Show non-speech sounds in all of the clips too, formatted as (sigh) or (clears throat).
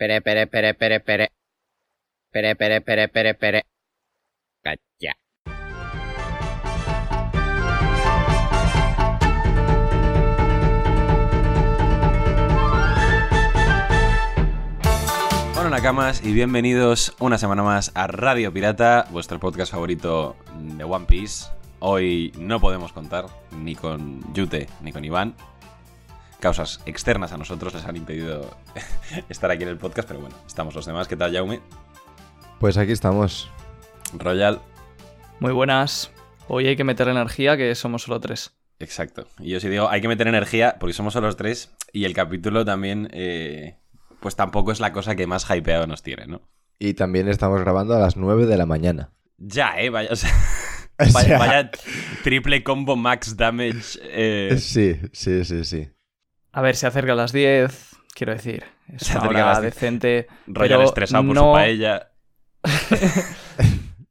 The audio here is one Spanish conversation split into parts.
Pere, pere, pere, pere, pere. Pere, pere, pere, pere, pere. Cacha. Hola Nakamas y bienvenidos una semana más a Radio Pirata, vuestro podcast favorito de One Piece. Hoy no podemos contar ni con Yute ni con Iván. Causas externas a nosotros les han impedido (laughs) estar aquí en el podcast, pero bueno, estamos los demás. ¿Qué tal, Jaume? Pues aquí estamos. Royal. Muy buenas. Hoy hay que meter energía, que somos solo tres. Exacto. Y yo sí digo, hay que meter energía porque somos solo los tres y el capítulo también, eh, pues tampoco es la cosa que más hypeado nos tiene, ¿no? Y también estamos grabando a las 9 de la mañana. Ya, ¿eh? Vaya, o sea, (laughs) O vaya, sea- vaya triple combo max damage. eh, Sí, sí, sí, sí. A ver, se acerca a las 10, quiero decir. Es Se una acerca a hora las 10. decente. Royal pero estresado por no- su paella. (laughs)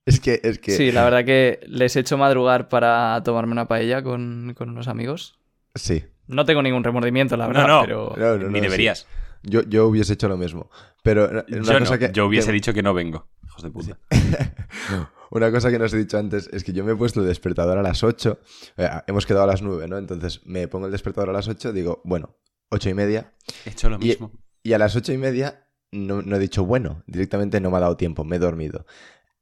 Es que, es que. Sí, la verdad que les he hecho madrugar para tomarme una paella con, con unos amigos. Sí. No tengo ningún remordimiento, la verdad, No, no. pero... No, no, Ni deberías. sí. Yo, yo hubiese hecho lo mismo. Pero una Yo, cosa no, que. yo hubiese que- dicho que no vengo. Hijos de puta. (laughs) Una cosa que no os he dicho antes es que yo me he puesto el despertador a las 8. eh, hemos quedado a las 9, ¿no? Entonces me pongo el despertador a las 8, digo, bueno, 8 y media. He hecho lo Y- mismo. Y a las 8 y media no, no he dicho bueno. Directamente no me ha dado tiempo, me he dormido.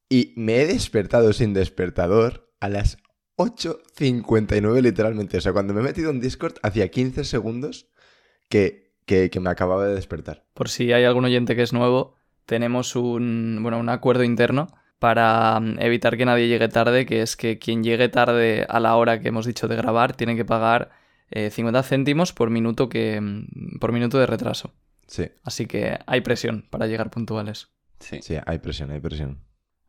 Y me he despertado sin despertador a las 8.59 literalmente. O sea, cuando me he metido en Discord hacía 15 segundos que, que, que me acababa de despertar. Por si hay algún oyente que es nuevo, tenemos un, bueno, un acuerdo interno para mm, evitar que nadie llegue tarde, que es que quien llegue tarde a la hora que hemos dicho de grabar tiene que pagar eh, 50 céntimos por minuto, que, mm, por minuto de retraso. Sí, Así que hay presión para llegar puntuales. Sí. sí, hay presión, hay presión.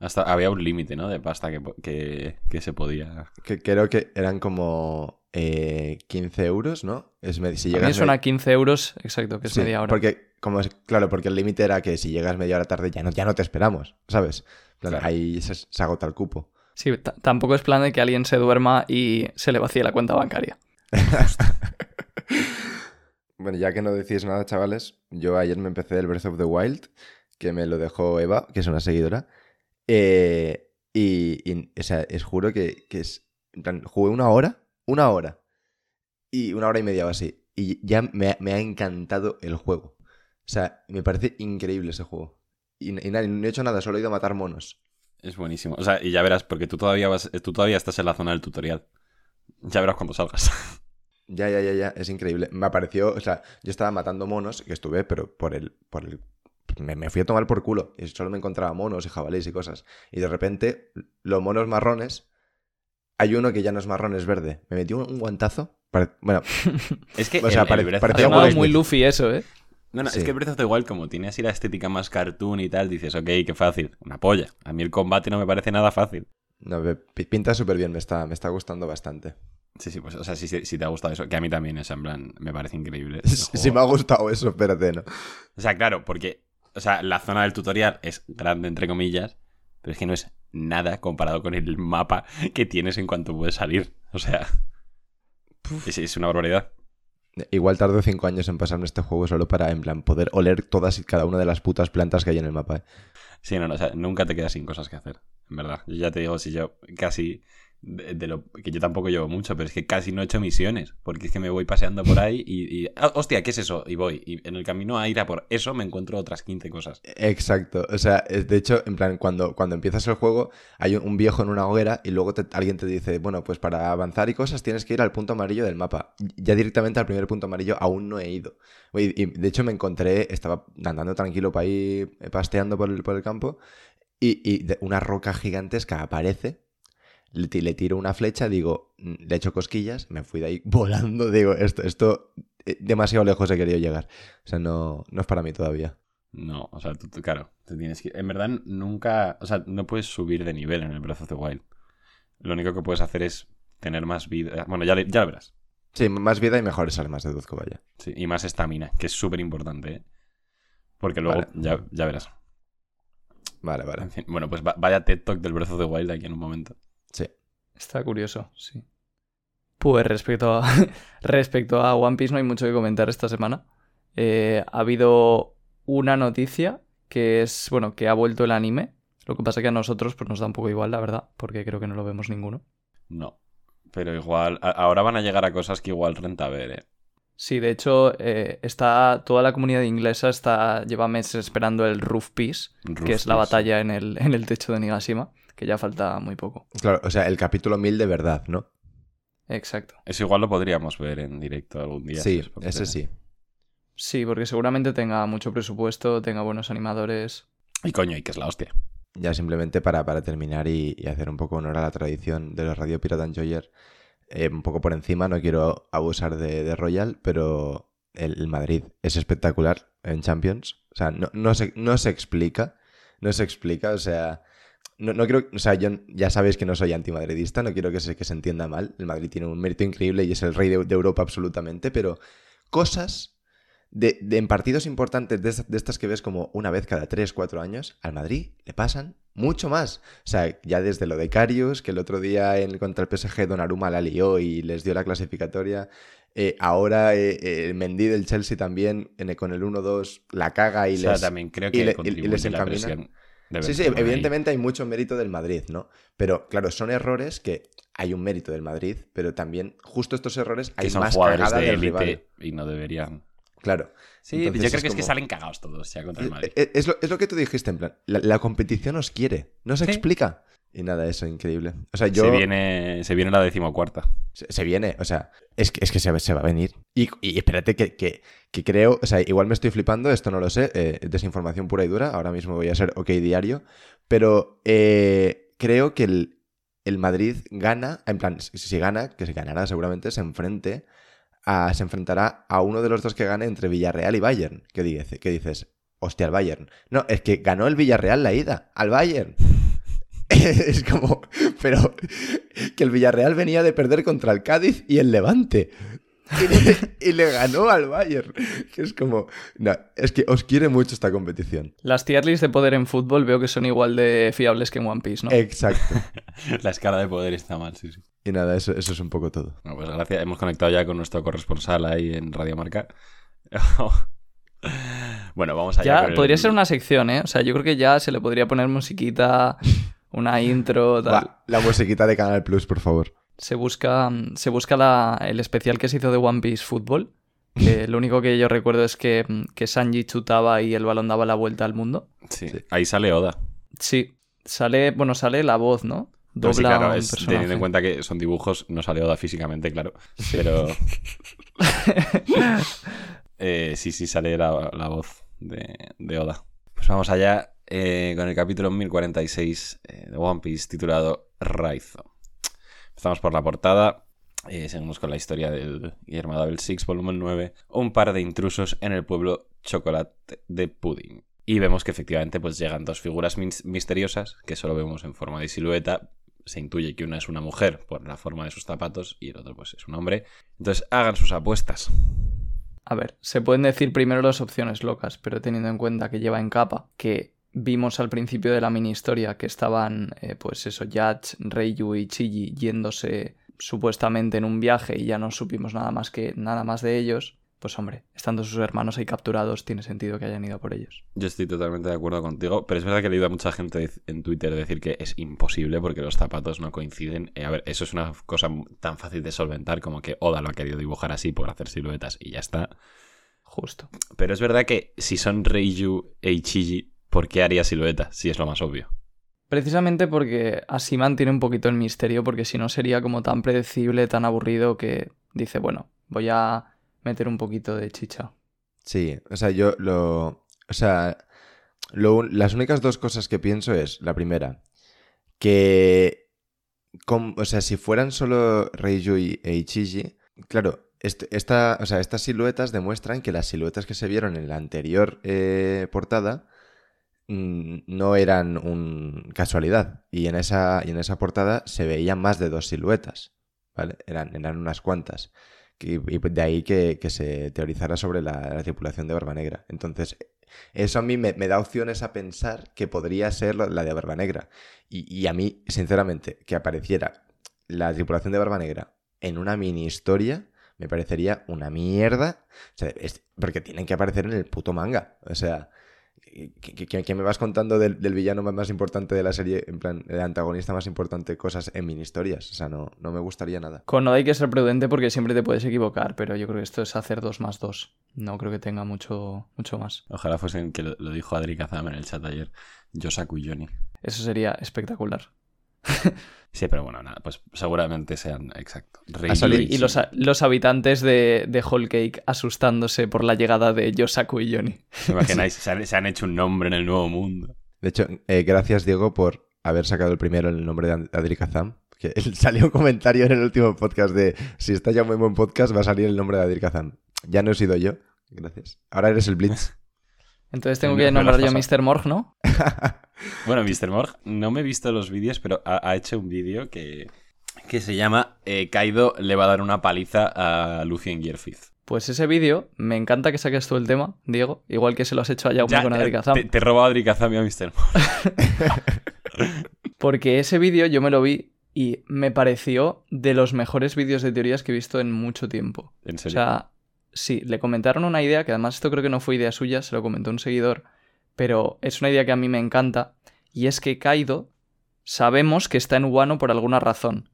Hasta había un límite, ¿no? De pasta que, que, que se podía. Que creo que eran como eh, 15 euros, ¿no? Es si A mí llegas me suena me- a 15 euros, exacto, que es Sí, media hora. Porque, como es, claro, porque el límite era que si llegas media hora tarde ya no, ya no te esperamos, ¿sabes? Claro. Ahí se, se agota el cupo. Sí, tampoco es plan de que alguien se duerma y se le vacíe la cuenta bancaria. (laughs) Bueno, ya que no decís nada, chavales, yo ayer me empecé el Breath of the Wild, que me lo dejó Eva, que es una seguidora. eh, y, y, o sea, os juro que, que es. En plan, jugué una hora, una hora. Y una hora y media o así. Y ya me ha encantado el juego. O sea, me parece increíble ese juego. Y, y nada, no he hecho nada, solo he ido a matar monos. Es buenísimo. O sea, y ya verás, porque tú todavía vas, tú todavía estás en la zona del tutorial. Ya verás cuando salgas. (laughs) Ya, ya, ya, ya, es increíble. Me apareció, o sea, yo estaba matando monos, que estuve, pero por el. Por el me, me fui a tomar por culo. Y solo me encontraba monos y jabalíes y cosas. Y de repente, los monos marrones. Hay uno que ya no es marrón, es verde. Me metió un, un guantazo. pare- Bueno, (laughs) Es que O sea, el- pare- parecía muy. Luffy eso, ¿eh? No, no, Sí. es que Breath of the Wild, como tiene así la estética más cartoon y tal, dices, ok, qué fácil. Una polla. A mí el combate no me parece nada fácil. no, pinta súper bien, me está, me está gustando bastante. Sí, sí, pues, o sea, si, si- si te ha gustado eso, que a mí también es en plan, me parece increíble. Si (laughs) me ha gustado eso, espérate, ¿no? O sea, claro, porque, o sea, la zona del tutorial es grande, entre comillas, pero es que no es nada comparado con el mapa que tienes en cuanto puedes salir. O sea, es, es una barbaridad. Igual tardo cinco años en pasarme este juego solo para, en plan, poder oler todas y cada una de las putas plantas que hay en el mapa. ¿eh? Sí, no, no, o sea, nunca te quedas sin cosas que hacer, en verdad. Yo ya te digo, si yo casi, de, lo que yo tampoco llevo mucho, pero es que casi no he hecho misiones, porque es que me voy paseando por ahí y, y, ah, hostia, ¿qué es eso? Y voy, y en el camino a ir a por eso me encuentro otras 15 cosas. Exacto, o sea, de hecho, en plan, cuando, cuando empiezas el juego, hay un, viejo en una hoguera y luego alguien te dice, bueno, pues para avanzar y cosas tienes que ir al punto amarillo del mapa. Ya directamente al primer punto amarillo aún no he ido. Y, de hecho me encontré, estaba andando tranquilo para ir pasteando por el, por el campo y, y de- una roca gigantesca aparece, le, ti- le tiro una flecha, digo, mm, le echo cosquillas, me fui de ahí (laughs) volando, digo, esto, esto, eh, demasiado lejos he querido llegar. O sea, no, no es para mí todavía. No, o sea, tú, tú, claro, te tienes que... En verdad nunca, o sea, no puedes subir de nivel en el Breath of the Wild. Lo único que puedes hacer es tener más vida. Bueno, ya, le- ya lo verás. Sí, más vida y mejores armas, deduzco, vaya. Sí, y más estamina, que es súper importante, ¿eh? Porque luego Vale. ya, ya verás. Vale, vale. En fin, bueno, pues va- vaya TED Talk del Breath of the Wild aquí en un momento. Está curioso, sí. Pues respecto a, (laughs) respecto a One Piece no hay mucho que comentar esta semana. Eh, ha habido una noticia que es, bueno, que ha vuelto el anime. Lo que pasa que a nosotros pues nos da un poco igual, la verdad, porque creo que no lo vemos ninguno. No. Pero igual, a- ahora van a llegar a cosas que igual renta ver, ¿eh? Sí, de hecho, eh, está toda la comunidad inglesa está lleva meses esperando el Roof Piece, que es la batalla en el, en el techo de Nigashima, que ya falta muy poco. Claro, o sea, el capítulo 1000 de verdad, ¿no? Exacto. Eso igual lo podríamos ver en directo algún día. sí, si ese sí. Sí, porque seguramente tenga mucho presupuesto, tenga buenos animadores. Y coño, y que es la hostia. Ya simplemente para, para terminar y, y hacer un poco honor a la tradición de los Radio Pirata Enjoyer, eh, un poco por encima, no quiero abusar de, de Royal, pero el, el Madrid es espectacular en Champions. O sea, no, no, se, no se explica, no se explica, o sea... No, no quiero, o sea, yo ya sabéis que no soy antimadridista, no quiero que se, que se entienda mal. El Madrid tiene un mérito increíble y es el rey de, de Europa absolutamente, pero cosas de, de- en partidos importantes de, estas- de estas que ves como una vez cada 3, 4 años, al Madrid le pasan mucho más. O sea, ya desde lo de Carius, que el otro día en, contra el PSG Donnarumma la lió y les dio la clasificatoria. eh, ahora eh, eh, Mendy del Chelsea también en el- con el 1-2 la caga y o sea, les... también creo y que le- y- les encamina. De Sí, sí, evidentemente hay mucho mérito del Madrid, ¿no? Pero claro, son errores que hay un mérito del Madrid, pero también justo estos errores hay Que son más jugadores cagada de del rival. y no deberían. Claro. Sí, Entonces yo creo que es que salen cagados todos ya contra el Madrid. Eh, eh, Es lo, es lo que tú dijiste, en plan, la, la competición os quiere, no se Sí. explica. Y nada, eso, increíble. O sea, yo... Se, viene, se viene la decimocuarta. Se, se viene, o sea, es que, es que se, se va a venir. Y, y espérate que, que, que creo, o sea, igual me estoy flipando, esto no lo sé, eh, desinformación pura y dura, ahora mismo voy a ser OK diario, pero eh, creo que el, el Madrid gana, en plan, si, si gana, que se ganará seguramente, se enfrente a, se enfrentará a uno de los dos que gane entre Villarreal y Bayern. ¿Qué dices? ¿Qué dices? Hostia, al Bayern. No, es que ganó el Villarreal la ida, al Bayern. (laughs) es como, pero que el Villarreal venía de perder contra el Cádiz y el Levante. Y le, y le ganó al Bayern. Que es como, no, es que os quiere mucho esta competición. Las tier lists de poder en fútbol veo que son igual de fiables que en One Piece, ¿no? Exacto. (laughs) la escala de poder está mal, sí, sí. Y nada, eso, eso es un poco todo. Bueno, pues gracias. Hemos conectado ya con nuestro corresponsal ahí en Radio Marca. (laughs) bueno, vamos allá. ya con el- podría ser una sección, ¿eh? O sea, yo creo que ya se le podría poner musiquita, una intro, tal. Va, la musiquita de Canal Plus, por favor. Se busca, se busca la- el especial que se hizo de One Piece Fútbol. Que (laughs) lo único que yo recuerdo es que, que Sanji chutaba y el balón daba la vuelta al mundo. Sí, ahí sale Oda. Sí, sale, bueno, sale la voz, ¿no? Dobla sí, claro, es- teniendo en cuenta que son dibujos, no sale Oda físicamente, claro. Pero. (laughs) Eh, sí, sí, sale la, la voz de, de Oda. Pues vamos allá eh, con el capítulo 1046 eh, de One Piece titulado Raizo. Empezamos por la portada. eh, seguimos con la historia del Guillermo Double Six, volumen 9. Un par de intrusos en el pueblo Chocolate de Pudding. Y vemos que efectivamente pues, llegan dos figuras mis- misteriosas que solo vemos en forma de silueta. Se intuye que una es una mujer por la forma de sus zapatos y el otro pues es un hombre. Entonces hagan sus apuestas. A ver, se pueden decir primero las opciones locas, pero teniendo en cuenta que lleva en capa, que vimos al principio de la mini historia que estaban, eh, pues eso, Yach, Reiyu y Chiji yéndose supuestamente en un viaje y ya no supimos nada más que nada más de ellos, pues hombre, estando sus hermanos ahí capturados, tiene sentido que hayan ido por ellos. Yo estoy totalmente de acuerdo contigo, pero es verdad que he leído a mucha gente en Twitter decir que es imposible porque los zapatos no coinciden. Eh, a ver, eso es una cosa tan fácil de solventar como que Oda lo ha querido dibujar así por hacer siluetas y ya está. Justo. Pero es verdad que si son Reiju e Ichiji, ¿por qué haría siluetas? Si es lo más obvio. Precisamente porque así mantiene un poquito el misterio, porque si no sería como tan predecible, tan aburrido que dice, bueno, voy a meter un poquito de chicha. Sí, o sea, yo lo. O sea, lo las únicas dos cosas que pienso es: la primera, que. o sea, si fueran solo Reiju y- e Ichiji, claro, este- esta, o sea, estas siluetas demuestran que las siluetas que se vieron en la anterior eh, portada no eran un casualidad. Y en esa, y en esa portada se veían más de dos siluetas, ¿vale? Eran, eran unas cuantas. Y de ahí que, que se teorizara sobre la, la tripulación de Barba Negra. Entonces, eso a mí me, me da opciones a pensar que podría ser la de Barba Negra. Y, y a mí, sinceramente, que apareciera la tripulación de Barba Negra en una mini historia, me parecería una mierda. Porque tienen que aparecer en el puto manga. O sea, que, que- que me vas contando del, del villano más- importante de la serie, en plan, el antagonista más importante, cosas en mini historias. O sea, no, no me gustaría nada. Con Oda hay que ser prudente porque siempre te puedes equivocar, pero yo creo que esto es hacer dos más dos. No creo que tenga mucho, mucho más. Ojalá fuesen que lo, lo dijo Adri Kazam en el chat ayer. Yosaku y Johnny. Eso sería espectacular. (laughs) Sí, pero bueno, nada, pues seguramente sean, exacto. Y los, los habitantes de, de Whole Cake asustándose por la llegada de Yosaku y Johnny. ¿Os imagináis? (laughs) Se han, se han hecho un nombre en el nuevo mundo. De hecho, eh, gracias, Diego, por haber sacado el primero el nombre de Adri Kazam. Que él- (laughs) salió un comentario en el último podcast de si está ya muy buen podcast, va a salir el nombre de Adri Kazam. Ya no he sido yo. Gracias. Ahora eres el Blitz. Entonces tengo que nombrar yo. Mr. Morg, ¿no? Bueno, Mr. Morg, no me he visto los vídeos, pero ha, ha hecho un vídeo que, que se llama eh, Kaido le va a dar una paliza a Luffy en Gear 5. Pues ese vídeo, me encanta que saques tú el tema, Diego, igual que se lo has hecho a Jaume Ya, con Adri eh, Kazam. Te, te he robado Adri Kazam y a Mr. Morg. (laughs) Porque ese vídeo yo me lo vi y me pareció de los mejores vídeos de teorías que he visto en mucho tiempo. En O serio. sea, sí, le comentaron una idea, que además esto creo que no fue idea suya, se lo comentó un seguidor, pero es una idea que a mí me encanta, y es que Kaido sabemos que está en Wano por alguna razón.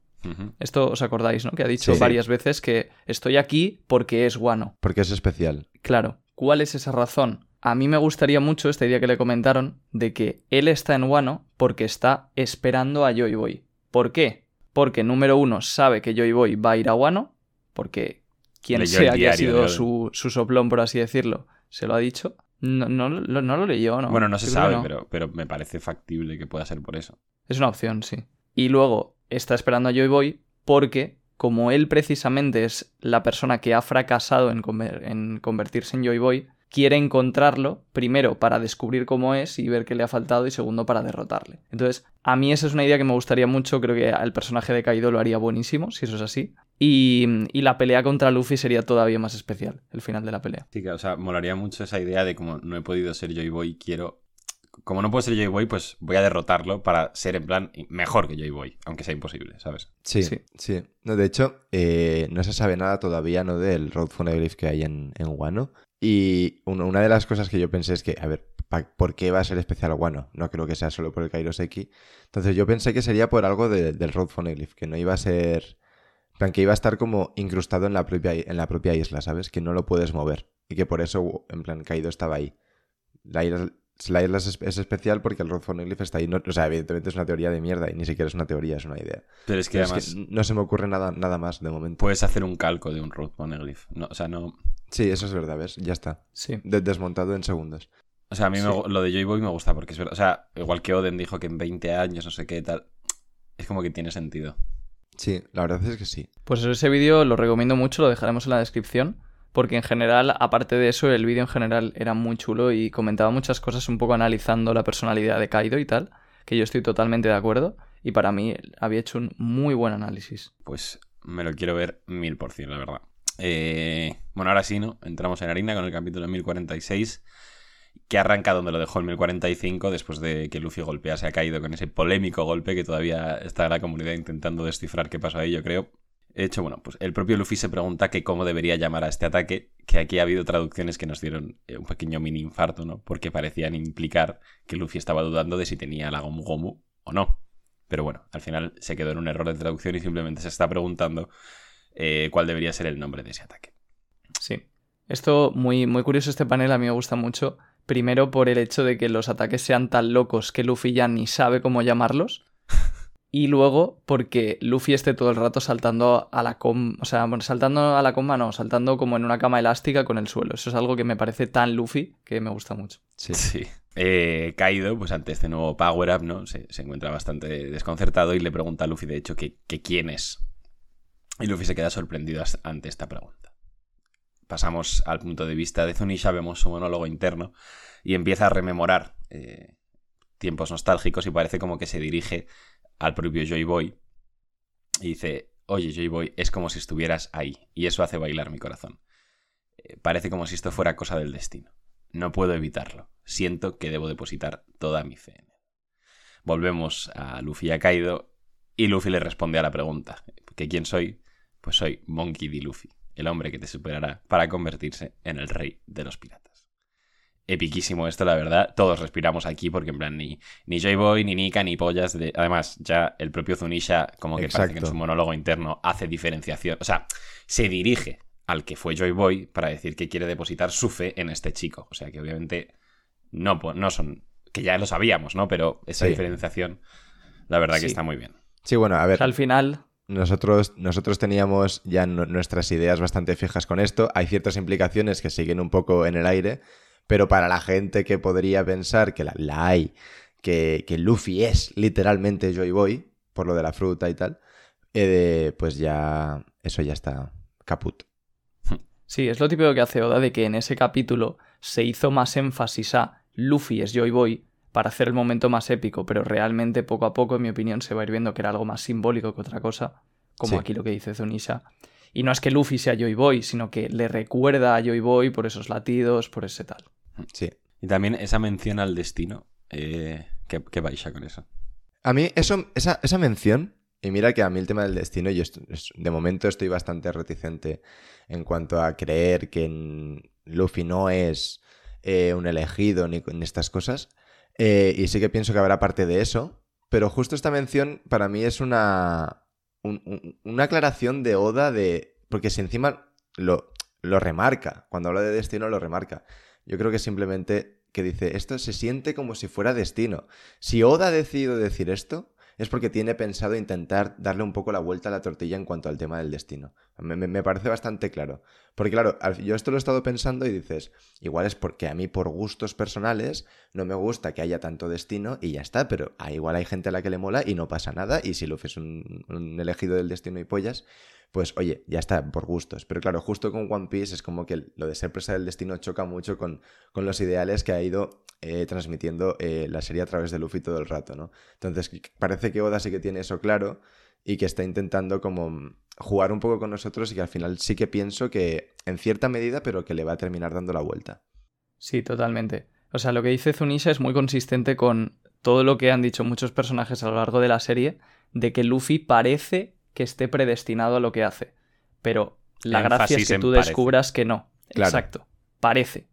Esto os acordáis, ¿no? Que ha dicho Sí. varias veces que estoy aquí porque es Wano. Porque es especial. Claro, ¿cuál es esa razón? A mí me gustaría mucho esta idea que le comentaron de que él está en Wano porque está esperando a Joy Boy. ¿Por qué? Porque número uno sabe que Joy Boy va a ir a Wano, porque quien Leyó sea que ha sido su, su soplón, por así decirlo, se lo ha dicho. No, no, lo- no lo leyó, ¿no? Bueno, no se creo sabe, pero, pero me parece factible que pueda ser por eso. Es una opción, sí. Y luego está esperando a Joy Boy porque, como él precisamente es la persona que ha fracasado en, conver- en convertirse en Joy Boy, quiere encontrarlo, primero para descubrir cómo es y ver qué le ha faltado, y segundo para derrotarle. Entonces, a mí esa es una idea que me gustaría mucho, creo que el personaje de Kaido lo haría buenísimo, si eso es así. Y, y la pelea contra Luffy sería todavía más especial, el final de la pelea. Sí, que, o sea, molaría mucho esa idea de como no he podido ser Joy Boy, quiero. Como no puedo ser Joy Boy, pues voy a derrotarlo para ser en plan mejor que Joy Boy, aunque sea imposible, ¿sabes? Sí, Sí. sí. No, de hecho, eh, no se sabe nada todavía ¿no? del Road Phoneglyph que hay en, en Wano. Y una, una de las cosas que yo pensé es que, a ver, ¿por qué va a ser especial Wano? No creo que sea solo por el Kairoseki. Entonces yo pensé que sería por algo de- del Road Phoneglyph, que no iba a ser... en plan, que iba a estar como incrustado en la, propia, en la propia isla, ¿sabes? Que no lo puedes mover. Y que por eso, en plan, Kaido estaba ahí. La isla, la isla es, es especial porque el Road Phoneglyph está ahí. No- o sea, evidentemente es una teoría de mierda y ni siquiera es una teoría, es una idea. Pero es que Pero es además que no se me ocurre nada, nada más de momento. puedes hacer un calco de un Road Poneglyph. No, o sea, no. Sí, eso es verdad, ¿ves? Ya está. Sí. De- desmontado en segundos. O sea, a mí me Sí. lo de Joy Boy me gusta porque es verdad. O sea, igual que Oden dijo que en 20 años, no sé qué tal. Es como que tiene sentido. Sí, la verdad es que sí. Pues ese vídeo lo recomiendo mucho, lo dejaremos en la descripción, porque en general, aparte de eso, el vídeo en general era muy chulo y comentaba muchas cosas un poco analizando la personalidad de Kaido y tal, que yo estoy totalmente de acuerdo, y para mí había hecho un muy buen análisis. Pues me lo quiero ver mil por cien, la verdad. Eh, bueno, ahora sí, ¿no? Entramos en harina con el capítulo 1046, que arranca donde lo dejó el 1045, después de que Luffy golpease a Kaido con ese polémico golpe que todavía está la comunidad intentando descifrar qué pasó ahí, yo creo. De hecho, bueno, pues el propio Luffy se pregunta que cómo debería llamar a este ataque, que aquí ha habido traducciones que nos dieron eh, un pequeño mini infarto, ¿no? Porque parecían implicar que Luffy estaba dudando de si tenía la Gomu Gomu o no. Pero bueno, al final se quedó en un error de traducción y simplemente se está preguntando eh, cuál debería ser el nombre de ese ataque. Sí. Esto, muy, muy curioso este panel, a mí me gusta mucho. Primero por el hecho de que los ataques sean tan locos que Luffy ya ni sabe cómo llamarlos. Y luego porque Luffy esté todo el rato saltando a la coma. O sea, bueno, saltando a la coma no, saltando como en una cama elástica con el suelo. Eso es algo que me parece tan Luffy que me gusta mucho. Sí. Sí. Eh, Kaido, pues ante este nuevo power-up, ¿no? Se, se encuentra bastante desconcertado y le pregunta a Luffy, de hecho, que, que quién es. Y Luffy se queda sorprendido ante esta pregunta. Pasamos al punto de vista de Zunisha, vemos su monólogo interno y empieza a rememorar eh, tiempos nostálgicos y parece como que se dirige al propio Joy Boy y dice, oye Joy Boy, es como si estuvieras ahí y eso hace bailar mi corazón. Eh, parece como si esto fuera cosa del destino. No puedo evitarlo. Siento que debo depositar toda mi fe en él. Volvemos a Luffy y a Kaido y Luffy le responde a la pregunta. ¿Que quién soy? Pues soy Monkey D. Luffy, el hombre que te superará para convertirse en el rey de los piratas. epiquísimo esto, la verdad. Todos respiramos aquí porque en plan ni, ni Joy Boy, ni Nika, ni pollas. De... Además, ya el propio Zunisha como que parece que en su monólogo interno hace diferenciación. O sea, se dirige al que fue Joy Boy para decir que quiere depositar su fe en este chico. O sea que obviamente no, no son... que ya lo sabíamos, ¿no? Pero esa diferenciación, la verdad que está muy bien. Sí, bueno, a ver. al final... Nosotros, nosotros teníamos ya nuestras ideas bastante fijas con esto. Hay ciertas implicaciones que siguen un poco en el aire, pero para la gente que podría pensar que la, hay, que, que, Luffy es literalmente Joy Boy, por lo de la fruta y tal, eh, pues ya eso ya está caput. Sí, es lo típico que hace Oda de que en ese capítulo se hizo más énfasis a Luffy es Joy Boy para hacer el momento más épico, pero realmente poco a poco, en mi opinión, se va a ir viendo que era algo más simbólico que otra cosa, como aquí lo que dice Zunisha. Y no es que Luffy sea Joy Boy, sino que le recuerda a Joy Boy por esos latidos, por ese tal. Sí. Y también esa mención al destino. Eh, ¿qué, ¿Qué vais con eso? A mí, eso, esa, esa mención, y mira que a mí el tema del destino, yo de momento estoy bastante reticente en cuanto a creer que Luffy no es eh, un elegido ni, ni estas cosas. Eh, y sí que pienso que habrá parte de eso. Pero justo esta mención para mí es una, una aclaración de Oda de... Porque si encima lo, lo remarca, cuando habla de destino lo remarca. Yo creo que simplemente que dice, esto se siente como si fuera destino. Si Oda ha decidido decir esto, es porque tiene pensado intentar darle un poco la vuelta a la tortilla en cuanto al tema del destino. Me, parece bastante claro. Porque claro, yo esto lo he estado pensando y dices, igual es porque a mí por gustos personales no me gusta que haya tanto destino y ya está, pero igual hay gente a la que le mola y no pasa nada y si Luffy es un, un elegido del destino y pollas, pues oye, ya está, por gustos. Pero claro, justo con One Piece es como que lo de ser presa del destino choca mucho con, con los ideales que ha ido eh, transmitiendo eh, la serie a través de Luffy todo el rato, ¿no? Entonces parece que Oda sí que tiene eso claro y que está intentando como jugar un poco con nosotros y que al final sí que pienso que en cierta medida, pero que le va a terminar dando la vuelta. Sí, totalmente. O sea, lo que dice Zunisha es muy consistente con todo lo que han dicho muchos personajes a lo largo de la serie, de que Luffy parece que esté predestinado a lo que hace. Pero la gracia es que tú descubras que no. Exacto. Parece.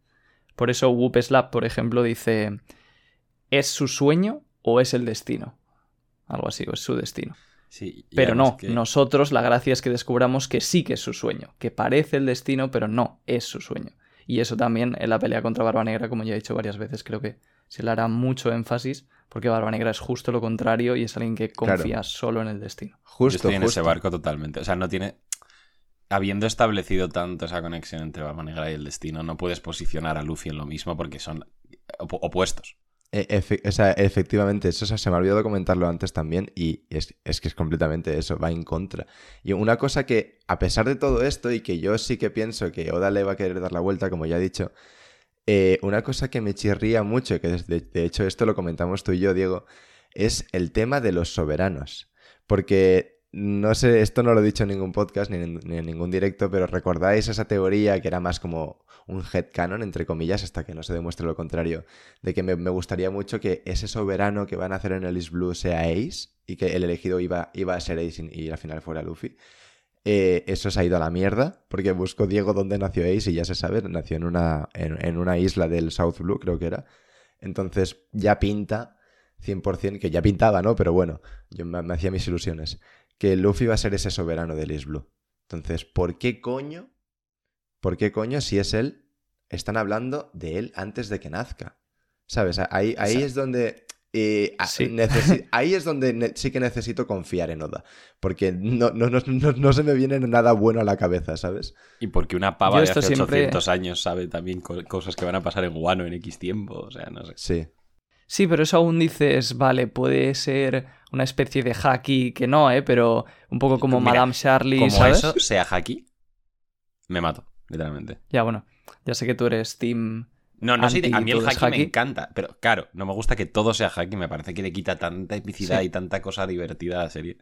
Por eso Whoop Slap, por ejemplo, dice: ¿Es su sueño o es el destino? Algo así, o es su destino. Sí, pero no, nosotros la gracia es que descubramos que sí que es su sueño, que parece el destino, pero no es su sueño. Y eso también en la pelea contra Barba Negra, como ya he dicho varias veces, creo que se le hará mucho énfasis, porque Barba Negra es justo lo contrario y es alguien que confía solo en el destino. Justo, Yo estoy en ese barco totalmente. O sea, no tiene. Habiendo establecido tanto esa conexión entre Barba Negra y el destino, no puedes posicionar a Luffy en lo mismo porque son opuestos. E, efectivamente, eso se me ha olvidado comentarlo antes también y es, es, que es completamente eso, va en contra. Y una cosa que, a pesar de todo esto y que yo sí que pienso que Oda le va a querer dar la vuelta, como ya he dicho, eh, una cosa que me chirría mucho, que de, hecho esto lo comentamos tú y yo, Diego, es el tema de los soberanos. Porque no sé, esto no lo he dicho en ningún podcast ni en, ningún directo, pero recordáis esa teoría que era más como un headcanon, entre comillas, hasta que no se demuestre lo contrario, de que me, gustaría mucho que ese soberano que van a hacer en el East Blue sea Ace y que el elegido iba, iba a ser Ace y, al final fuera Luffy. Eh, eso se ha ido a la mierda, porque busco Diego dónde nació Ace y ya se sabe, nació en una, en, una isla del South Blue, creo que era. Entonces ya pinta 100%, que ya pintaba, ¿no? Pero bueno, yo me, hacía mis ilusiones, que Luffy va a ser ese soberano del East Blue. Entonces, ¿por qué coño? ¿Por qué coño si es él? Están hablando de él antes de que nazca. ¿Sabes? Ahí, ahí es donde y (laughs) ahí es donde sí que necesito confiar en Oda. Porque no, no, se me viene nada bueno a la cabeza, ¿sabes? Y porque una pava de hace 800 años sabe también cosas que van a pasar en Guano en X tiempo. O sea, no sé. Sí. Sí, pero eso aún dices, vale, puede ser una especie de haki que no, ¿eh? Pero un poco como Madame Charlie, como eso sea haki, me mato, literalmente. Ya, bueno. Ya sé que tú eres team no, no sé, a mí el haki, me encanta, pero claro, no me gusta que todo sea haki, me parece que le quita tanta epicidad y tanta cosa divertida a la serie.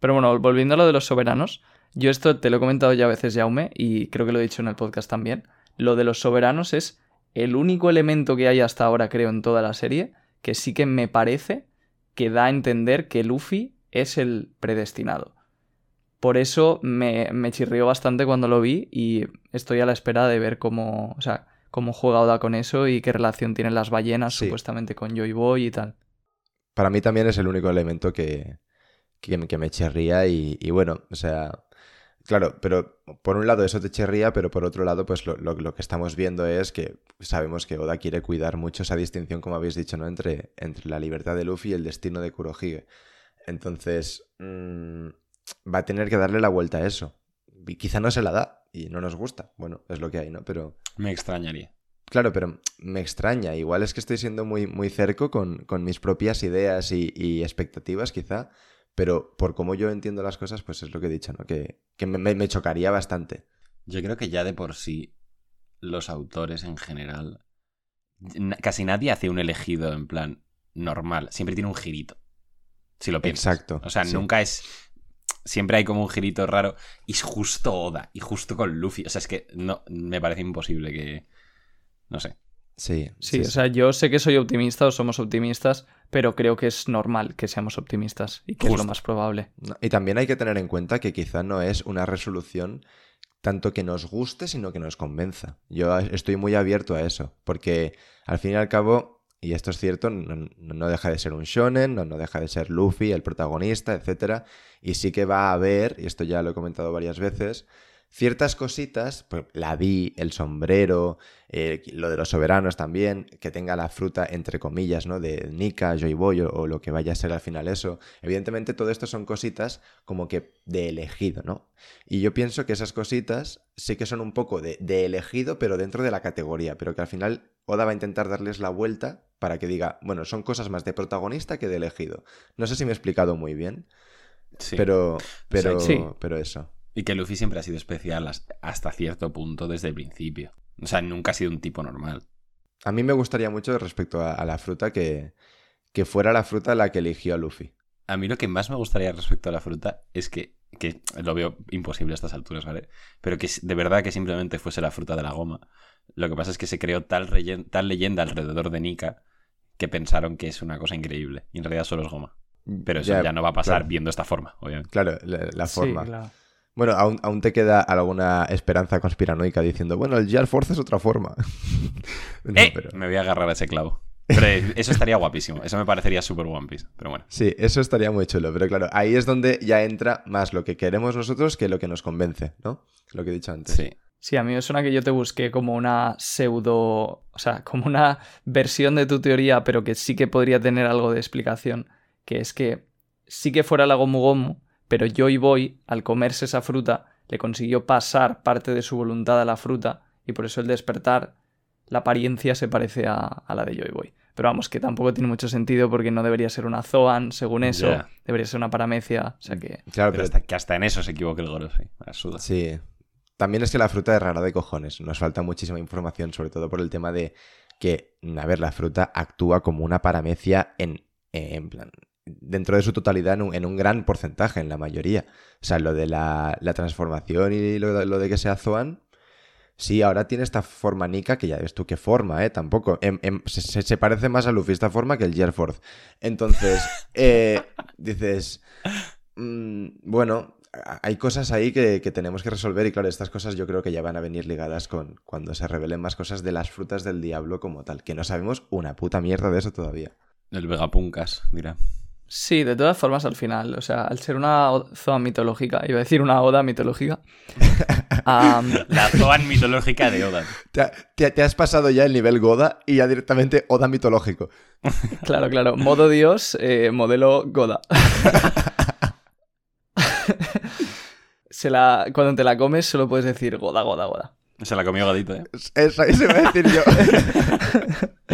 Pero bueno, volviendo a lo de los soberanos, yo esto te lo he comentado ya a veces, Jaume, y creo que lo he dicho en el podcast también. Lo de los soberanos es el único elemento que hay hasta ahora, creo, en toda la serie, que sí que me parece que da a entender que Luffy es el predestinado. Por eso me, me chirrió bastante cuando lo vi y estoy a la espera de ver cómo. O sea, cómo juega Oda con eso y qué relación tienen las ballenas Sí. supuestamente con Joy Boy y tal. Para mí también es el único elemento que, que, me- que me chirría y, y bueno, o sea, claro, pero por un lado eso te chirría, pero por otro lado, pues lo, lo- lo que estamos viendo es que sabemos que Oda quiere cuidar mucho esa distinción, como habéis dicho, ¿no? Entre, entre la libertad de Luffy y el destino de Kurohige. Entonces, mm, va a tener que darle la vuelta a eso. Y quizá no se la da y no nos gusta. Bueno, es lo que hay, ¿no? Pero... Me extrañaría. Claro, pero me extraña. Igual es que estoy siendo muy, muy cerco con, con mis propias ideas y, y expectativas, quizá. Pero por cómo yo entiendo las cosas, pues es lo que he dicho, ¿no? Que, que me, chocaría bastante. Yo creo que ya de por sí los autores en general, casi nadie hace un elegido en plan normal. Siempre tiene un girito. Si lo piensas. Exacto, O sea, sí. nunca es... Siempre hay como un girito raro. Y es justo Oda. Y justo con Luffy. O sea, es que no, me parece imposible que... No sé. Sí, Sí, o sea, yo sé que soy optimista o somos optimistas, pero creo que es normal que seamos optimistas y que es lo más probable. No, Y también hay que tener en cuenta que quizá no es una resolución tanto que nos guste, sino que nos convenza. Yo estoy muy abierto a eso, porque al fin y al cabo, y esto es cierto, no, deja de ser un shonen, no, no deja de ser Luffy, el protagonista, etc. Y sí que va a haber, y esto ya lo he comentado varias veces, ciertas cositas, pues la di, el sombrero, eh, lo de los soberanos también, que tenga la fruta entre comillas, ¿no? De Nika, Joy Boy o, o lo que vaya a ser al final eso. Evidentemente todo esto son cositas como que de elegido, ¿no? Y yo pienso que esas cositas sí que son un poco de, de elegido, pero dentro de la categoría, pero que al final Oda va a intentar darles la vuelta para que diga, bueno, son cosas más de protagonista que de elegido. No sé si me he explicado muy bien, Sí. pero, pero, Sí. pero eso. Y que Luffy siempre ha sido especial has- hasta cierto punto desde el principio. O sea, nunca ha sido un tipo normal. A mí me gustaría mucho respecto a, a la fruta que, que fuera la fruta la que eligió a Luffy. A mí lo que más me gustaría respecto a la fruta es que, que lo veo imposible a estas alturas, ¿vale? Pero que de verdad que simplemente fuese la fruta de la goma. Lo que pasa es que se creó tal, leyenda alrededor de Nika que pensaron que es una cosa increíble. Y en realidad solo es goma. Pero eso ya, no va a pasar claro. viendo esta forma, obviamente. Claro, la, la forma. Sí, claro. Bueno, aún, aún te queda alguna esperanza conspiranoica diciendo, bueno, el Jar Force es otra forma. (laughs) No, ¡Eh! pero- Me voy a agarrar a ese clavo. Pero eso estaría guapísimo. Eso me parecería súper One Piece. Pero bueno. Sí, eso estaría muy chulo, pero claro, ahí es donde ya entra más lo que queremos nosotros que lo que nos convence, ¿no? Lo que he dicho antes. Sí. Sí, a mí me suena que yo te busqué como una pseudo, o sea, como una versión de tu teoría, pero que sí que podría tener algo de explicación, que es que sí que fuera la Gomu Gomu, pero Joy Boy, al comerse esa fruta, le consiguió pasar parte de su voluntad a la fruta, y por eso el despertar, la apariencia se parece a, a la de Joy Boy. Pero vamos, que tampoco tiene mucho sentido porque no debería ser una Zoan, según eso, debería ser una paramecia, o sea que... Claro, Pero pero hasta, que hasta en eso se equivoque el Goro, sí. Suda. Sí. También es que la fruta es rara de cojones. Nos falta muchísima información, sobre todo por el tema de que, a ver, la fruta actúa como una paramecia en, en plan, dentro de su totalidad en un, en un gran porcentaje, en la mayoría. O sea, lo de la, la transformación y lo, de- lo de que sea Zoan. Sí, ahora tiene esta forma Nika, que ya ves tú qué forma, ¿eh? Tampoco. Em- em- se, parece más a Luffy esta forma que el Gerforth. Entonces, (laughs) eh, dices, mm, bueno, hay cosas ahí que, que tenemos que resolver y claro, estas cosas yo creo que ya van a venir ligadas con cuando se revelen más cosas de las frutas del diablo como tal, que no sabemos una puta mierda de eso todavía. El Vegapunkas, dirá. Sí, de todas formas, al final, o sea, al ser una zoa mitológica, iba a decir una oda mitológica, (laughs) La Zoan mitológica de Oda. Te, te- te has pasado ya el nivel Goda y ya directamente Oda mitológico. (laughs) claro, claro, modo dios, eh, modelo Goda. (laughs) (laughs) Se la, cuando te la comes solo puedes decir Goda, Goda, Goda. Se la comió Gadito, ¿eh? Eso, eso iba a decir yo. (laughs)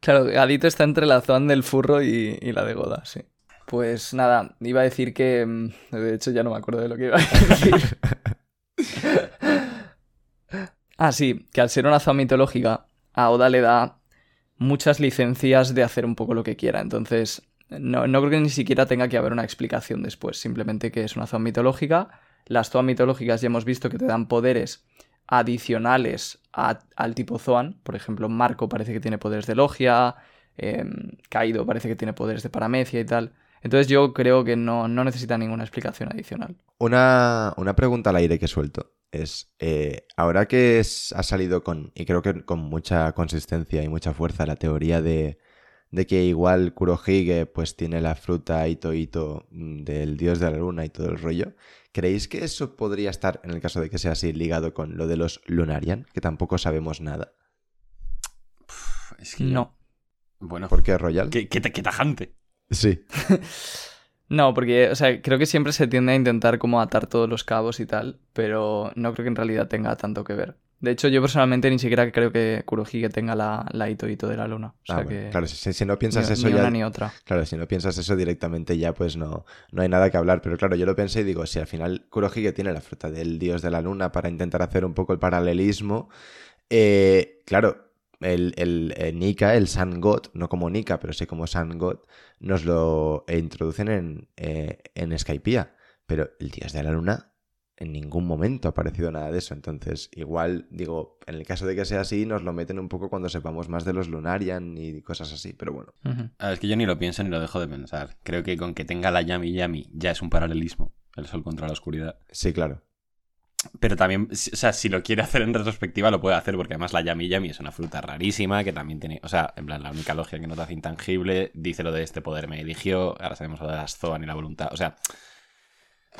Claro, Gadito está entre la Zoan del furro y, y la de Goda, sí. Pues nada, iba a decir que... mm, De hecho, ya no me acuerdo de lo que iba a decir. (laughs) ah, sí, que al ser una Zoan mitológica, a Oda le da muchas licencias de hacer un poco lo que quiera. Entonces, no, no creo que ni siquiera tenga que haber una explicación después. Simplemente que es una Zoan mitológica. Las Zoan mitológicas ya hemos visto que te dan poderes adicionales al tipo Zoan. Por ejemplo, Marco parece que tiene poderes de logia, eh, Kaido parece que tiene poderes de paramecia y tal. Entonces yo creo que no, no necesita ninguna explicación adicional. Una, una pregunta al aire que suelto. es, eh, ahora que ha salido con, y creo que con mucha consistencia y mucha fuerza, la teoría de, de que igual Kurohige pues tiene la fruta Ito Ito mm, del dios de la luna y todo el rollo, ¿creéis que eso podría estar, en el caso de que sea así, ligado con lo de los Lunarian, que tampoco sabemos nada? Es que No. Bueno, ¿Por qué Royal? qué, qué- qué tajante. Sí, (laughs) No, porque, o sea, creo que siempre se tiende a intentar como atar todos los cabos y tal, pero no creo que en realidad tenga tanto que ver. De hecho, yo personalmente ni siquiera creo que Kurohige tenga la, la Ito Ito de la luna. O sea Ah, bueno, que claro, si, si no piensas ni, eso ni ya... una ni otra. Claro, si no piensas eso directamente ya pues no, no hay nada que hablar. Pero claro, yo lo pensé y digo, si al final Kurohige tiene la fruta del dios de la luna para intentar hacer un poco el paralelismo, eh, claro, el, el, eh, Nika, el Sun God, no como Nika, pero sí como Sun God, nos lo introducen en, eh, en Skypiea. Pero el dios de la luna en ningún momento ha aparecido nada de eso. Entonces, igual, digo, en el caso de que sea así, nos lo meten un poco cuando sepamos más de los Lunarian y cosas así. Pero bueno. Ah, es que yo ni lo pienso ni lo dejo de pensar. Creo que con que tenga la Yami Yami ya es un paralelismo. El sol contra la oscuridad. Sí, claro. Pero también, o sea, si lo quiere hacer en retrospectiva, lo puede hacer, porque además la Yami Yami es una fruta rarísima que también tiene. O sea, en plan, la única logia que no te hace intangible. Dice lo de este poder me eligió. Ahora sabemos lo de las Zoan y la voluntad. O sea,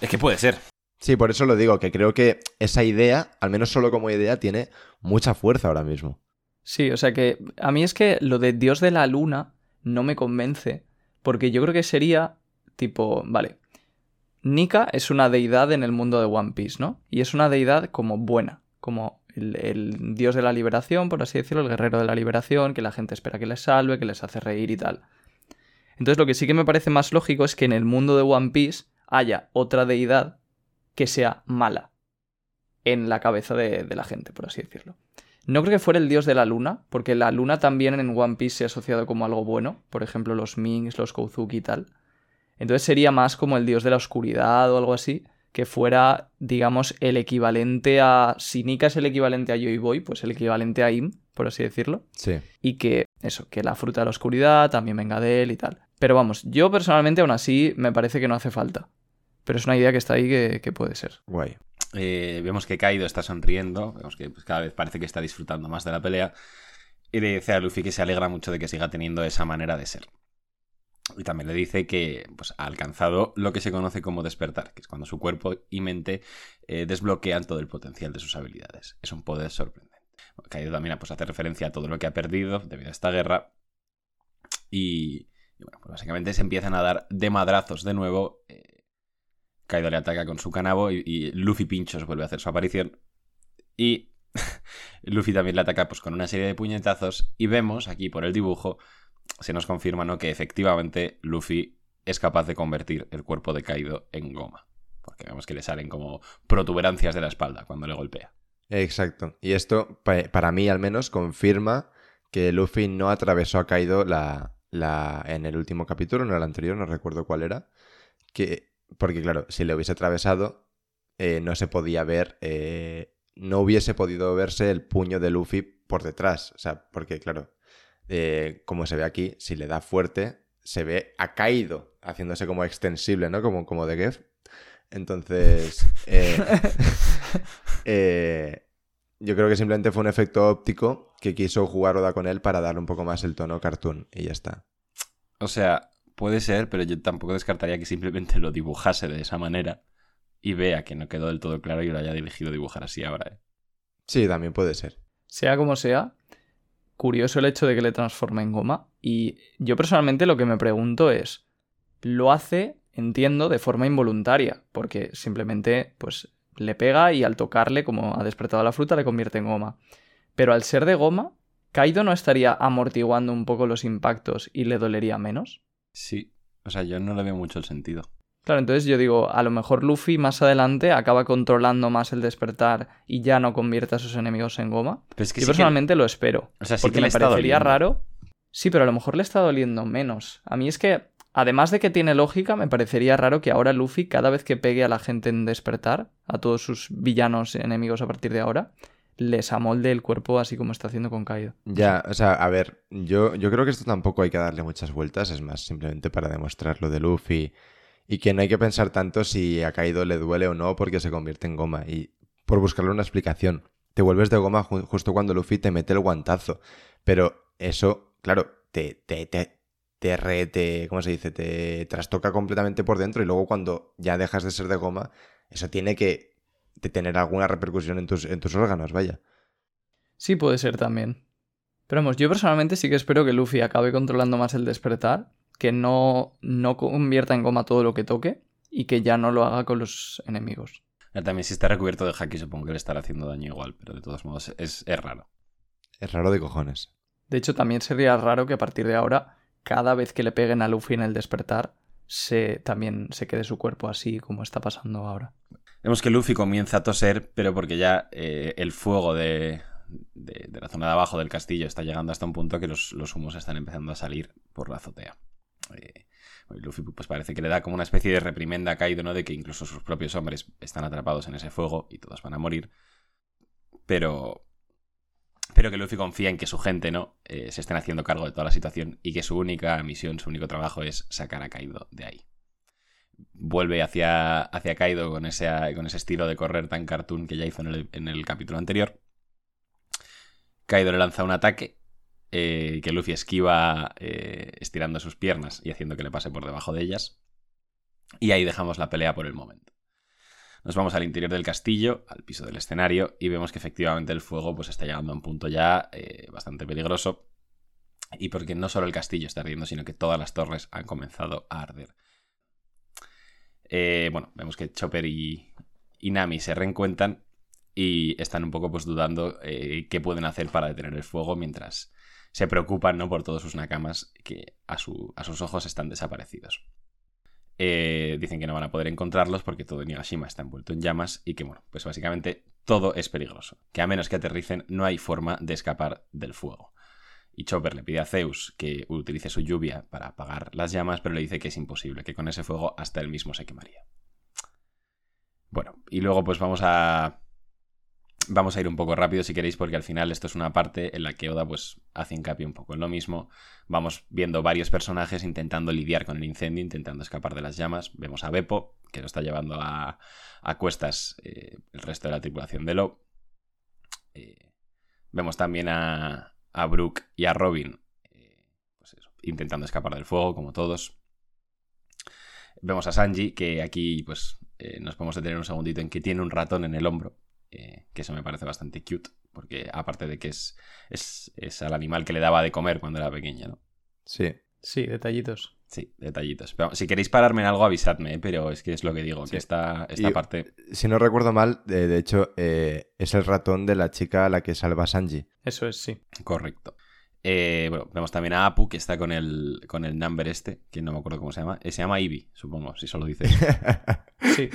es que puede ser. Sí, por eso lo digo, que creo que esa idea, al menos solo como idea, tiene mucha fuerza ahora mismo. Sí, o sea que a mí es que lo de Dios de la Luna no me convence, porque yo creo que sería tipo, vale, Nika es una deidad en el mundo de One Piece, ¿no? Y es una deidad como buena, como el, dios de la liberación, por así decirlo, el guerrero de la liberación, que la gente espera que les salve, que les hace reír y tal. Entonces lo que sí que me parece más lógico es que en el mundo de One Piece haya otra deidad que sea mala en la cabeza de, de la gente, por así decirlo. No creo que fuera el dios de la luna, porque la luna también en One Piece se ha asociado como algo bueno, por ejemplo los Minks, los Kozuki y tal. Entonces sería más como el dios de la oscuridad o algo así, que fuera, digamos, el equivalente a... Si Nika es el equivalente a Joy Boy, pues el equivalente a Im, por así decirlo. Sí. Y que, eso, que la fruta de la oscuridad también venga de él y tal. Pero vamos, yo personalmente aún así me parece que no hace falta. Pero es una idea que está ahí que, puede ser. Guay. Eh, vemos que Kaido está sonriendo. Vemos que pues, cada vez parece que está disfrutando más de la pelea. Y le dice a Luffy que se alegra mucho de que siga teniendo esa manera de ser. Y también le dice que pues, ha alcanzado lo que se conoce como despertar, que es cuando su cuerpo y mente eh, desbloquean todo el potencial de sus habilidades. Es un poder sorprendente. Kaido también pues, hace referencia a todo lo que ha perdido debido a esta guerra. Y, y bueno, pues básicamente se empiezan a dar de madrazos de nuevo. Eh, Kaido le ataca con su canabo y, Luffy Pinchos vuelve a hacer su aparición. Y (laughs) Luffy también le ataca pues, con una serie de puñetazos. Y vemos aquí por el dibujo, se nos confirma ¿no? que efectivamente Luffy es capaz de convertir el cuerpo de Kaido en goma. Porque vemos que le salen como protuberancias de la espalda cuando le golpea. Exacto. Y esto, pa- para mí al menos, confirma que Luffy no atravesó a Kaido la, la, en el último capítulo, no el anterior, no recuerdo cuál era. Que, porque claro, si le hubiese atravesado, eh, no se podía ver, eh, no hubiese podido verse el puño de Luffy por detrás. O sea, porque claro, eh, como se ve aquí, si le da fuerte, se ve a Kaido haciéndose como extensible, ¿no? Como, como de Gef. Entonces, eh, (laughs) eh, yo creo que simplemente fue un efecto óptico que quiso jugar Oda con él para darle un poco más el tono cartoon y ya está. O sea, puede ser, pero yo tampoco descartaría que simplemente lo dibujase de esa manera y vea que no quedó del todo claro y lo haya dirigido a dibujar así ahora. ¿eh? Sí, también puede ser. Sea como sea, curioso el hecho de que le transforme en goma. Y yo personalmente lo que me pregunto es, ¿lo hace, entiendo, de forma involuntaria? Porque simplemente, pues, le pega y al tocarle, como ha despertado la fruta, le convierte en goma. Pero al ser de goma, ¿Kaido no estaría amortiguando un poco los impactos y le dolería menos? Sí, o sea, yo no le veo mucho el sentido. Claro, entonces yo digo, a lo mejor Luffy más adelante acaba controlando más el despertar y ya no convierte a sus enemigos en goma. Pero es que Yo sí que- personalmente lo espero. o sea, sí porque que le me está parecería doliendo. raro. Sí, pero a lo mejor le está doliendo menos. A mí es que, además de que tiene lógica, me parecería raro que ahora Luffy, cada vez que pegue a la gente en despertar, a todos sus villanos enemigos a partir de ahora, les amolde el cuerpo así como está haciendo con Kaido. Ya, o sea, a ver, yo, yo creo que esto tampoco hay que darle muchas vueltas, es más, simplemente para demostrar lo de Luffy y que no hay que pensar tanto si a Kaido le duele o no porque se convierte en goma. Y por buscarle una explicación. Te vuelves de goma ju- justo cuando Luffy te mete el guantazo. Pero eso, claro, te, te, te, te, re- te- ¿cómo se dice? Te trastoca completamente por dentro y luego cuando ya dejas de ser de goma, eso tiene que de tener alguna repercusión en tus, en tus órganos, vaya. Sí, puede ser también. Pero vamos, yo personalmente sí que espero que Luffy acabe controlando más el despertar, que no, no convierta en goma todo lo que toque y que ya no lo haga con los enemigos. También si está recubierto de haki supongo que le estará haciendo daño igual, pero de todos modos es, es raro. Es raro de cojones. De hecho, también sería raro que a partir de ahora, cada vez que le peguen a Luffy en el despertar, se, también se quede su cuerpo así como está pasando ahora. Vemos que Luffy comienza a toser, pero porque ya eh, el fuego de, de- la zona de abajo del castillo está llegando hasta un punto que los, los humos están empezando a salir por la azotea. Eh, Luffy pues parece que le da como una especie de reprimenda a Kaido, ¿no? De que incluso sus propios hombres están atrapados en ese fuego y todos van a morir. Pero... Pero que Luffy confía en que su gente, ¿no? Eh, se estén haciendo cargo de toda la situación y que su única misión, su único trabajo es sacar a Kaido de ahí vuelve hacia, hacia Kaido con ese, con ese estilo de correr tan cartoon que ya hizo en el, en el capítulo anterior. Kaido le lanza un ataque eh, que Luffy esquiva eh, estirando sus piernas y haciendo que le pase por debajo de ellas. Y ahí dejamos la pelea por el momento. Nos vamos al interior del castillo, al piso del escenario, y vemos que efectivamente el fuego pues, está llegando a un punto ya eh, bastante peligroso. Y porque no solo el castillo está ardiendo, sino que todas las torres han comenzado a arder. Eh, bueno, vemos que Chopper y, Nami se reencuentran y están un poco pues dudando eh, qué pueden hacer para detener el fuego mientras se preocupan ¿no? por todos sus nakamas que a, su- a sus ojos están desaparecidos. Eh, dicen que no van a poder encontrarlos porque todo Nigashima está envuelto en llamas y que, bueno, pues básicamente todo es peligroso. Que a menos que aterricen no hay forma de escapar del fuego. Y Chopper le pide a Zeus que utilice su lluvia para apagar las llamas, pero le dice que es imposible, que con ese fuego hasta él mismo se quemaría. Bueno, y luego pues vamos a... Vamos a ir un poco rápido si queréis, porque al final esto es una parte en la que Oda pues hace hincapié un poco en lo mismo. Vamos viendo varios personajes intentando lidiar con el incendio, intentando escapar de las llamas. Vemos a Beppo, que lo está llevando a, a cuestas eh, el resto de la tripulación de Lo. Eh, vemos también a, a Brooke y a Robin eh, pues eso, intentando escapar del fuego, como todos. Vemos a Sanji, que aquí pues eh, nos podemos detener un segundito en que tiene un ratón en el hombro, eh, que eso me parece bastante cute, porque aparte de que es, es, es al animal que le daba de comer cuando era pequeña, ¿no? Sí. Sí, detallitos. Sí, detallitos. Pero, si queréis pararme en algo, avisadme, ¿eh? pero es que es lo que digo, Sí. que esta, esta Y- parte... Si no recuerdo mal, de, de hecho, eh, es el ratón de la chica a la que salva Sanji. Eso es, sí. Correcto. Eh, bueno, vemos también a Apu, que está con el, con el number este, que no me acuerdo cómo se llama. Eh, se llama Ivy, supongo, si solo dices. (laughs) Sí.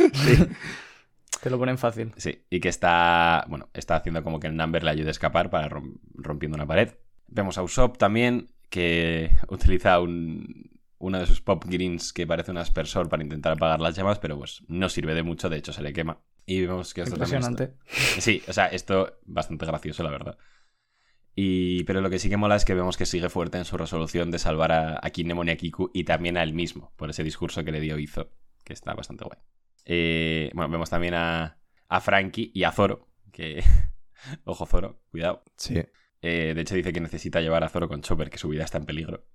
Te lo ponen fácil. Sí, y que está, bueno, está haciendo como que el number le ayude a escapar para rom- rompiendo una pared. Vemos a Usopp también, que (laughs) utiliza un, uno de sus pop greens que parece un aspersor para intentar apagar las llamas, pero pues no sirve de mucho, de hecho se le quema. Y vemos que esto está- Impresionante. (laughs) Sí, o sea, esto bastante gracioso, la verdad. Y, pero lo que sí que mola es que vemos que sigue fuerte en su resolución de salvar a, a Kinemon y a Kiku y también a él mismo, por ese discurso que le dio Izo, que está bastante guay. Eh, bueno, vemos también a, a Frankie y a Zoro, que... (laughs) Ojo Zoro, cuidado. Sí. Eh, de hecho dice que necesita llevar a Zoro con Chopper, que su vida está en peligro.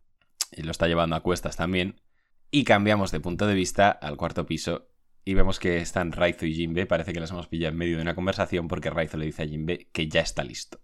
Y lo está llevando a cuestas también. Y cambiamos de punto de vista al cuarto piso y vemos que están Raizo y Jinbe. Parece que las hemos pillado en medio de una conversación porque Raizo le dice a Jinbe que ya está listo.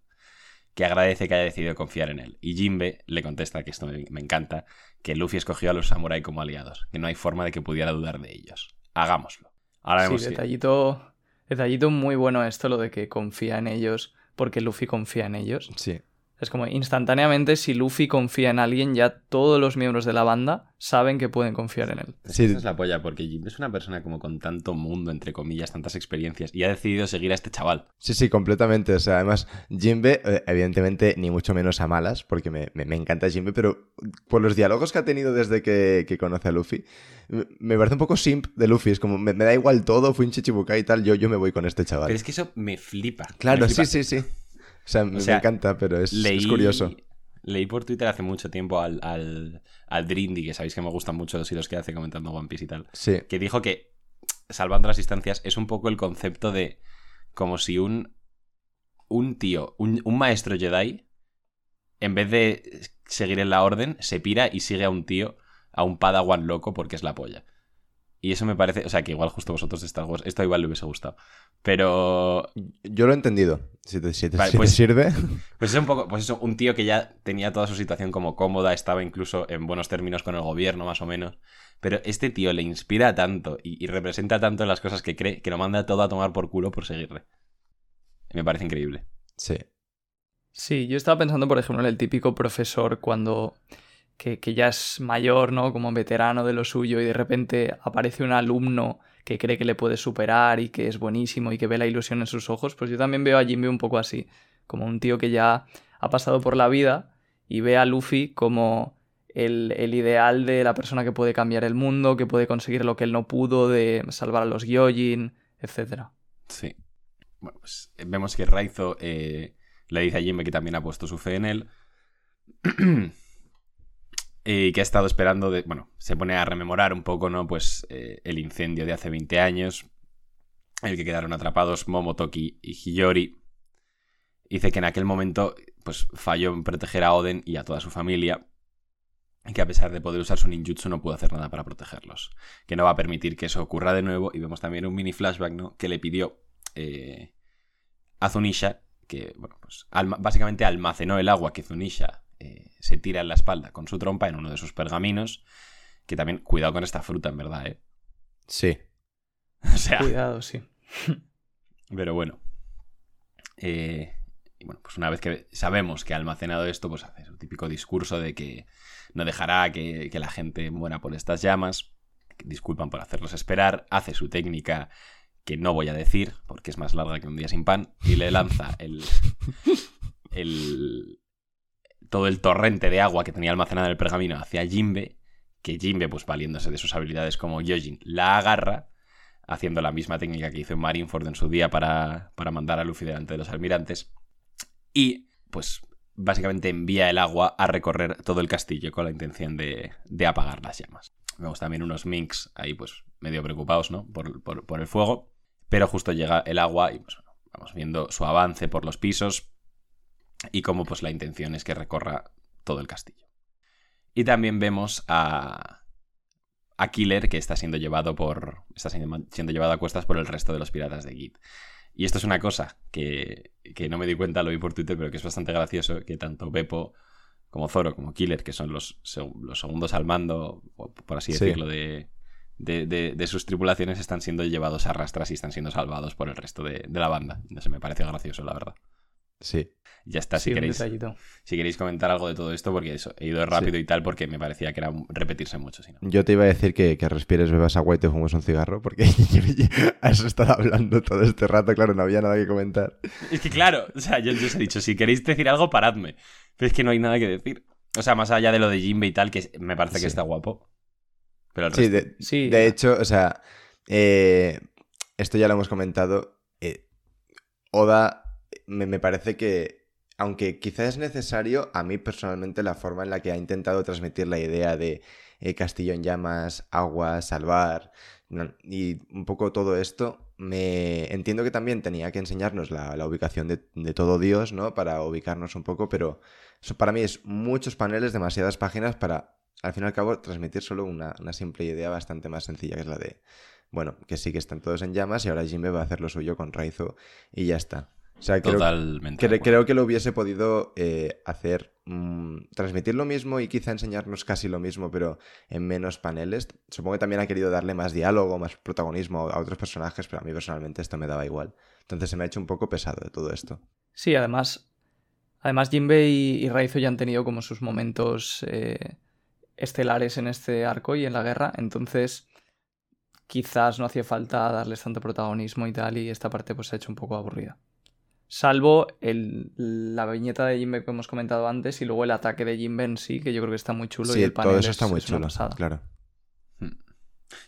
Que agradece que haya decidido confiar en él. Y Jinbe le contesta, que esto me, me encanta, que Luffy escogió a los samurai como aliados, que no hay forma de que pudiera dudar de ellos. Hagámoslo. Ahora vemos Sí, que- detallito, detallito muy bueno esto, lo de que confía en ellos porque Luffy confía en ellos. Sí. Es como instantáneamente, si Luffy confía en alguien, ya todos los miembros de la banda saben que pueden confiar en él. Sí. esa es la polla, porque Jinbe es una persona como con tanto mundo, entre comillas, tantas experiencias, y ha decidido seguir a este chaval. Sí, sí, completamente. O sea, además, Jinbe, eh, evidentemente, ni mucho menos a malas, porque me, me- me encanta Jinbe, pero por los diálogos que ha tenido desde que, que conoce a Luffy, me- me parece un poco simp de Luffy. Es como, me, me da igual todo, fui un chichibukai y tal, yo, yo me voy con este chaval. Pero es que eso me flipa. Claro, me sí, flipa. sí, sí. Sea, me, sea, me encanta, pero es, Leí, es curioso. Leí por Twitter hace mucho tiempo al, al, al Drindy, que sabéis que me gustan mucho los hilos que hace comentando One Piece y tal, Sí, que dijo que, salvando las distancias, es un poco el concepto de como si un, un tío, un, un maestro Jedi, en vez de seguir en la orden, se pira y sigue a un tío, a un padawan loco porque es la polla. Y eso me parece, o sea, que igual justo vosotros de Star Wars, esto igual le hubiese gustado. Pero, Yo lo he entendido. Si te, si te- Vale, si te pues- sirve. (laughs) pues es un poco, pues eso, un tío que ya tenía toda su situación como cómoda, estaba incluso en buenos términos con el gobierno, más o menos. Pero este tío le inspira tanto y, y representa tanto las cosas que cree que lo manda todo a tomar por culo por seguirle. Me parece increíble. Sí. Sí, yo estaba pensando, por ejemplo, en el típico profesor cuando que, que ya es mayor, ¿no? Como veterano de lo suyo y de repente aparece un alumno que cree que le puede superar y que es buenísimo y que ve la ilusión en sus ojos, pues yo también veo a Jimbe un poco así, como un tío que ya ha pasado por la vida y ve a Luffy como el, el ideal de la persona que puede cambiar el mundo, que puede conseguir lo que él no pudo, de salvar a los Gyojin, etcétera. Sí. Bueno, pues eh, vemos que Raizo eh, le dice a Jimbe que también ha puesto su fe en él. (clears throat) y que ha estado esperando de. Bueno, se pone a rememorar un poco, ¿no? Pues eh, el incendio de hace 20 años. El que quedaron atrapados Momotoki y Hiyori. Dice que en aquel momento, pues falló en proteger a Oden y a toda su familia. Y que a pesar de poder usar su ninjutsu no pudo hacer nada para protegerlos. Que no va a permitir que eso ocurra de nuevo. Y vemos también un mini flashback, ¿no? Que le pidió eh, a Zunisha, que bueno, pues, básicamente almacenó el agua que Zunisha eh, se tira en la espalda con su trompa en uno de sus pergaminos. Que también, cuidado con esta fruta, en verdad, ¿eh? Sí. (laughs) O sea, Cuidado, sí. pero bueno. Eh, y bueno, pues una vez que sabemos que ha almacenado esto, pues hace su típico discurso de que no dejará que, que la gente muera por estas llamas. Disculpan por hacerlos esperar. Hace su técnica que no voy a decir, porque es más larga que un día sin pan, y le lanza el, el todo el torrente de agua que tenía almacenado en el pergamino hacia Jimbe, que Jimbe, pues valiéndose de sus habilidades como Yojin, la agarra, haciendo la misma técnica que hizo Marineford en su día para, para mandar a Luffy delante de los almirantes, y pues básicamente envía el agua a recorrer todo el castillo con la intención de, de apagar las llamas. Vemos también unos minks ahí pues medio preocupados, ¿no? Por, por- por el fuego. Pero justo llega el agua y pues bueno, vamos viendo su avance por los pisos y cómo pues la intención es que recorra todo el castillo. Y también vemos a, a Killer que está siendo llevado por está siendo, siendo llevado a cuestas por el resto de los piratas de Git. Y esto es una cosa que, que no me di cuenta, lo vi por Twitter, pero que es bastante gracioso, que tanto Beppo como Zoro como Killer, que son los, los segundos al mando, por así Sí. decirlo, de, de, de- de sus tripulaciones, están siendo llevados a rastras y están siendo salvados por el resto de, de la banda. No sé, me parece gracioso, la verdad. Sí. Ya está, Sí, si queréis, si queréis comentar algo de todo esto, porque eso, he ido rápido y tal, porque me parecía que era repetirse mucho, si no. Yo te iba a decir que, que respires, bebas agua y te fumes un cigarro, porque (laughs) has estado hablando todo este rato, claro, no había nada que comentar. Es que claro, o sea, yo, yo os he dicho, si queréis decir algo, paradme. Pero es que no hay nada que decir. O sea, más allá de lo de Jimbe y tal, que me parece que está guapo. Pero el Sí, resto... de, Sí. de hecho, o sea, eh, esto ya lo hemos comentado. eh, Oda me, me parece que, aunque quizás es necesario, a mí personalmente la forma en la que ha intentado transmitir la idea de eh, castillo en llamas, agua, salvar, y un poco todo esto, me entiendo que también tenía que enseñarnos la, la ubicación de, de todo Dios, ¿no? Para ubicarnos un poco, pero eso para mí es muchos paneles, demasiadas páginas para, al fin y al cabo, transmitir solo una, una simple idea bastante más sencilla, que es la de, bueno, que sí que están todos en llamas y ahora Jimbe va a hacer lo suyo con Raizo y ya está. O sea, creo, Totalmente. cre- creo que lo hubiese podido eh, hacer, mm, transmitir lo mismo y quizá enseñarnos casi lo mismo, pero en menos paneles. Supongo que también ha querido darle más diálogo, más protagonismo a otros personajes, pero a mí personalmente esto me daba igual. Entonces se me ha hecho un poco pesado de todo esto. Sí, además, además Jinbe y, y Raizo ya han tenido como sus momentos eh, estelares en este arco y en la guerra, entonces quizás no hacía falta darles tanto protagonismo y tal, y esta parte pues se ha hecho un poco aburrida. Salvo el- la viñeta de Jinbe que hemos comentado antes y luego el ataque de Jinbe en sí, que yo creo que está muy chulo y sí, el panel todo eso es- está muy es chulo, claro.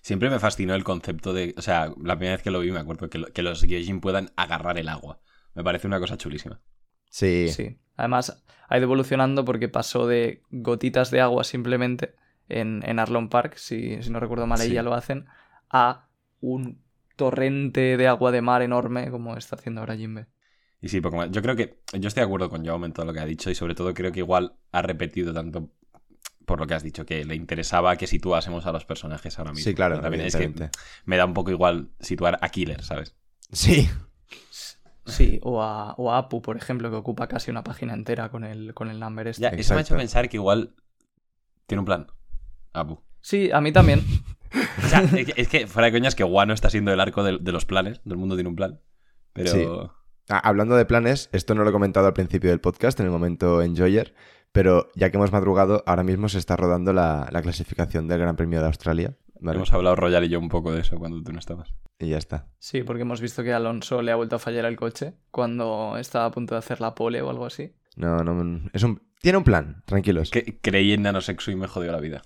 Siempre me fascinó el concepto de. O sea, la primera vez que lo vi me acuerdo que, lo- que los Gyojin puedan agarrar el agua. Me parece una cosa chulísima. Sí, Sí. Además, ha ido evolucionando porque pasó de gotitas de agua simplemente en, en Arlon Park, si, si no recuerdo mal, ahí Sí. ya lo hacen, a un torrente de agua de mar enorme como está haciendo ahora Jinbe. Y sí, poco más. Yo creo que. Yo estoy de acuerdo con Jaume en todo lo que ha dicho y sobre todo creo que igual ha repetido tanto por lo que has dicho, que le interesaba que situásemos a los personajes ahora mismo. Sí, claro, Pero también es que me da un poco igual situar a Killer, ¿sabes? Sí. Sí, o a, o a Apu, por ejemplo, que ocupa casi una página entera con el, con el number este. Ya, eso me ha hecho pensar que igual tiene un plan. Apu. Sí, a mí también. (laughs) O sea, es que, es que, fuera de coñas que Guano está siendo el arco de, de los planes. Del mundo tiene un plan. Pero. Sí. Ah, hablando de planes, esto no lo he comentado al principio del podcast, en el momento Enjoyer, pero ya que hemos madrugado, ahora mismo se está rodando la, la clasificación del Gran Premio de Australia. ¿vale? Hemos hablado Royal y yo un poco de eso cuando tú no estabas. Y ya está. Sí, porque hemos visto que Alonso le ha vuelto a fallar el coche cuando estaba a punto de hacer la pole o algo así. No, no, es un... Tiene un plan, tranquilos. Que creí en nanosexo y me jodió la vida.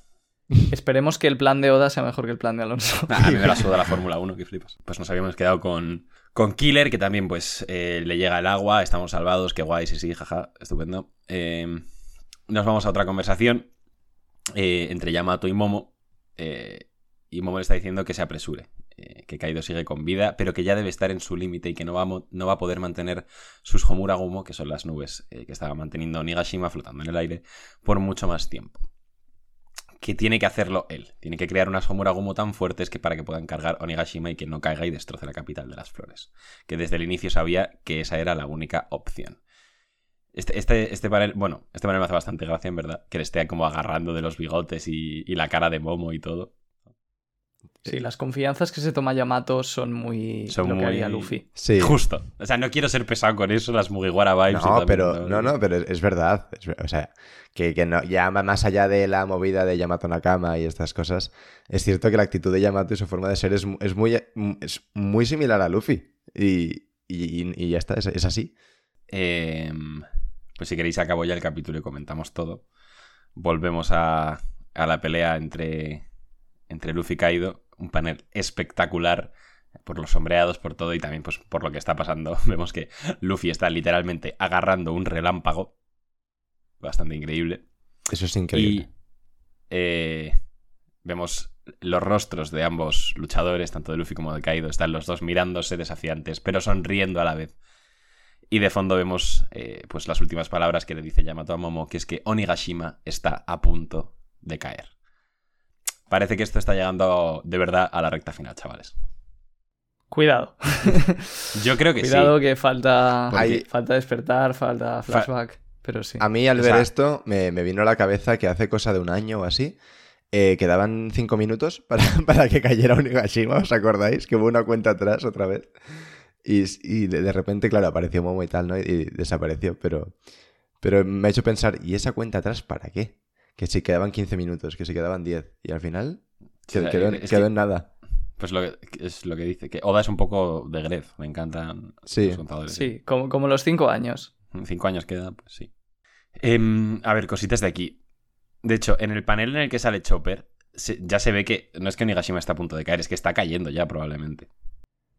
(laughs) Esperemos que el plan de Oda sea mejor que el plan de Alonso. Nah, (laughs) a mí me la suda la (laughs) Fórmula 1, que flipas. Pues nos habíamos quedado con, con Killer, que también pues eh, le llega el agua, estamos salvados, qué guay, sí, sí, jaja, estupendo. Eh, nos vamos a otra conversación eh, entre Yamato y Momo. eh, y Momo le está diciendo que se apresure, que Kaido sigue con vida, pero que ya debe estar en su límite y que no va, a no va a poder mantener sus Homura Gumo, que son las nubes que estaba manteniendo Nigashima flotando en el aire, por mucho más tiempo que tiene que hacerlo él. Tiene que crear unas Homura Gumo tan fuertes que para que puedan cargar Onigashima y que no caiga y destroce la capital de las flores. Que desde el inicio sabía que esa era la única opción. Este, este, este panel, bueno, este panel me hace bastante gracia, en verdad. Que le esté como agarrando de los bigotes y, y la cara de Momo y todo. Sí, las confianzas que se toma Yamato son muy Son lo que muy- haría Luffy. Sí. Justo. O sea, no quiero ser pesado con eso, las Mugiwara vibes. y No, tal, pero, no, no, pero es, es verdad. es o sea, que, que no, ya más allá de la movida de Yamato Nakama y estas cosas, es cierto que la actitud de Yamato y su forma de ser es, es muy, es muy similar a Luffy. Y, y, y ya está, es, es así. Eh, pues si queréis acabo ya el capítulo y comentamos todo. Volvemos a, a la pelea entre, entre Luffy y Kaido. Un panel espectacular por los sombreados, por todo y también pues, por lo que está pasando. (laughs) Vemos que Luffy está literalmente agarrando un relámpago. Bastante increíble. Eso es increíble. Y eh, vemos los rostros de ambos luchadores, tanto de Luffy como de Kaido. Están los dos mirándose desafiantes, pero sonriendo a la vez. Y de fondo vemos eh, pues las últimas palabras que le dice Yamato a Momo, que es que Onigashima está a punto de caer. Parece que esto está llegando de verdad a la recta final, chavales. Cuidado. Yo creo que Cuidado sí. que falta, Porque- falta despertar, falta flashback. Pero sí. A mí al O ver esto me, me vino a la cabeza que hace cosa de un año o así eh, quedaban cinco minutos (laughs) para, para que cayera Onigashima, ¿os acordáis? Que hubo una cuenta atrás otra vez. Y, y de, de repente, claro, apareció Momo y tal, ¿no? Y, y desapareció, pero, pero me ha hecho pensar, ¿y esa cuenta atrás para qué? Que si quedaban 15 minutos, que si quedaban 10. Y al final Sí, quedó, en- es quedó que- en nada. Pues lo que, es lo que dice, que Oda es un poco de Gref, me encantan Sí. los contadores. Sí, como, como los cinco años. Cinco años queda, pues sí. Em, a ver, cositas de aquí. De hecho, en el panel en el que sale Chopper, se- ya se ve que no es que Onigashima está a punto de caer, es que está cayendo ya probablemente.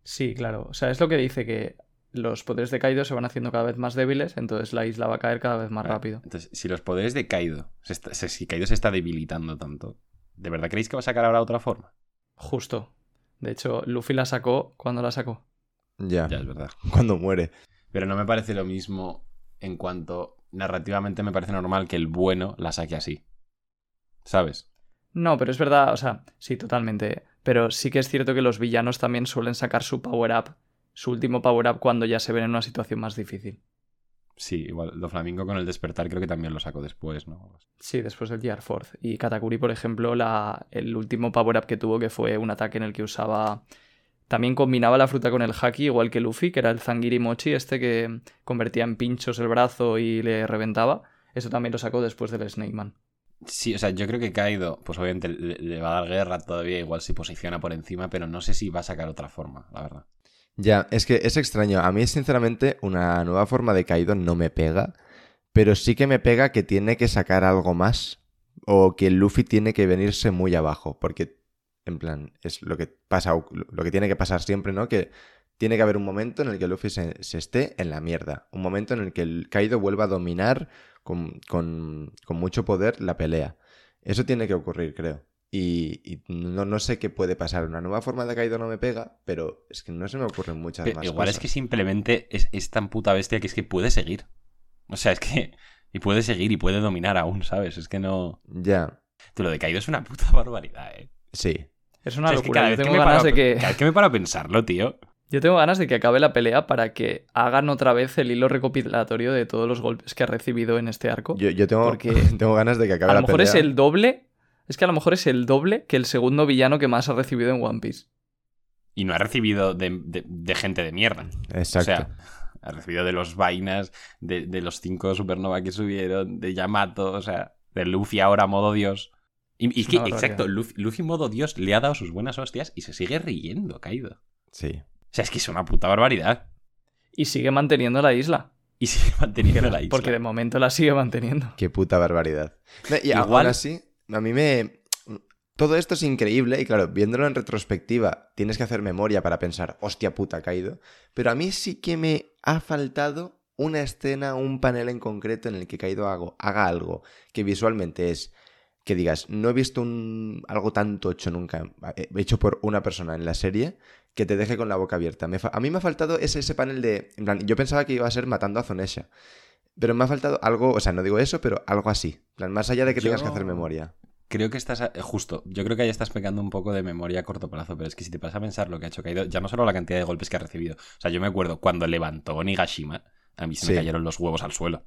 Sí, claro. O sea, es lo que dice que los poderes de Kaido se van haciendo cada vez más débiles, entonces la isla va a caer cada vez más rápido. Entonces, si los poderes de Kaido, se está- se- si Kaido se está debilitando tanto, ¿de verdad creéis que va a sacar ahora otra forma? Justo. De hecho, Luffy la sacó cuando la sacó. Ya, Ya es verdad. cuando muere. Pero no me parece lo mismo en cuanto narrativamente me parece normal que el bueno la saque así. ¿Sabes? No, pero es verdad, o sea, sí, totalmente. Pero sí que es cierto que los villanos también suelen sacar su power up, su último power up cuando ya se ven en una situación más difícil. Sí, igual. Lo Flamingo con el despertar creo que también lo sacó después, ¿no? Sí, después del Gear Force. Y Katakuri, por ejemplo, la, el último power up que tuvo, que fue un ataque en el que usaba. También combinaba la fruta con el haki, igual que Luffy, que era el Zangiri Mochi, este que convertía en pinchos el brazo y le reventaba. Eso también lo sacó después del Snake Man. Sí, o sea, yo creo que Kaido, pues obviamente le, le va a dar guerra todavía, igual se posiciona por encima, pero no sé si va a sacar otra forma, la verdad. Ya, es que es extraño. A mí, sinceramente, una nueva forma de Kaido no me pega. Pero sí que me pega que tiene que sacar algo más. O que Luffy tiene que venirse muy abajo. Porque, en plan, es lo que pasa, lo que tiene que pasar siempre, ¿no? Que tiene que haber un momento en el que Luffy se, esté en la mierda. Un momento en el que el Kaido vuelva a dominar con, con, con mucho poder la pelea. Eso tiene que ocurrir, creo. Y, y no, no sé qué puede pasar. Una nueva forma de Kaido no me pega, pero es que no se me ocurren muchas Pero más igual cosas. es que simplemente es, es tan puta bestia que es que puede seguir. O sea, es que. (laughs) Y puede seguir y puede dominar aún, ¿sabes? Es que no. Ya, Tú, lo de Kaido es una puta (laughs) barbaridad, ¿eh? sí. Es una O sea, es que locura. cada Yo vez que tengo me ganas paro a- de que. Cada vez que me paro a pensarlo, tío. Yo tengo ganas de que acabe la pelea para que hagan otra vez el hilo recopilatorio de todos los golpes que ha recibido en este arco. Yo, yo tengo, Porque (laughs) tengo ganas de que acabe a lo la mejor es pelea. el doble. Es que a lo mejor es el doble que el segundo villano que más ha recibido en One Piece. Y no ha recibido de, de- de gente de mierda. Exacto. O sea, ha recibido de los vainas, de, de los cinco supernova que subieron, de Yamato, o sea, de Luffy ahora modo Dios. Y, y Es que, exacto, Luffy, Luffy modo Dios le ha dado sus buenas hostias y se sigue riendo, caído. Sí. O sea, es que es una puta barbaridad. Y sigue manteniendo la isla. Y sigue manteniendo la isla. Porque de momento la sigue manteniendo. Qué puta barbaridad. No, Y Igual- aún así, a mí me... Todo esto es increíble y claro, viéndolo en retrospectiva, tienes que hacer memoria para pensar, hostia puta, caído. Pero a mí sí que me ha faltado una escena, un panel en concreto en el que Kaido hago, haga algo que visualmente es que digas, no he visto un, algo tan tocho nunca, eh, hecho por una persona en la serie, que te deje con la boca abierta. Me a mí me ha faltado ese, ese panel de... Yo pensaba que iba a ser matando a Zonesha. Pero me ha faltado algo, o sea, no digo eso, pero algo así. Plan, más allá de que Yo- tengas que hacer memoria. Creo que estás, eh, justo, yo creo que ahí estás pecando un poco de memoria a corto plazo, pero es que si te vas a pensar lo que ha hecho Kaido, ya no solo la cantidad de golpes que ha recibido, o sea, yo me acuerdo cuando levantó Onigashima, a mí se Sí. me cayeron los huevos al suelo.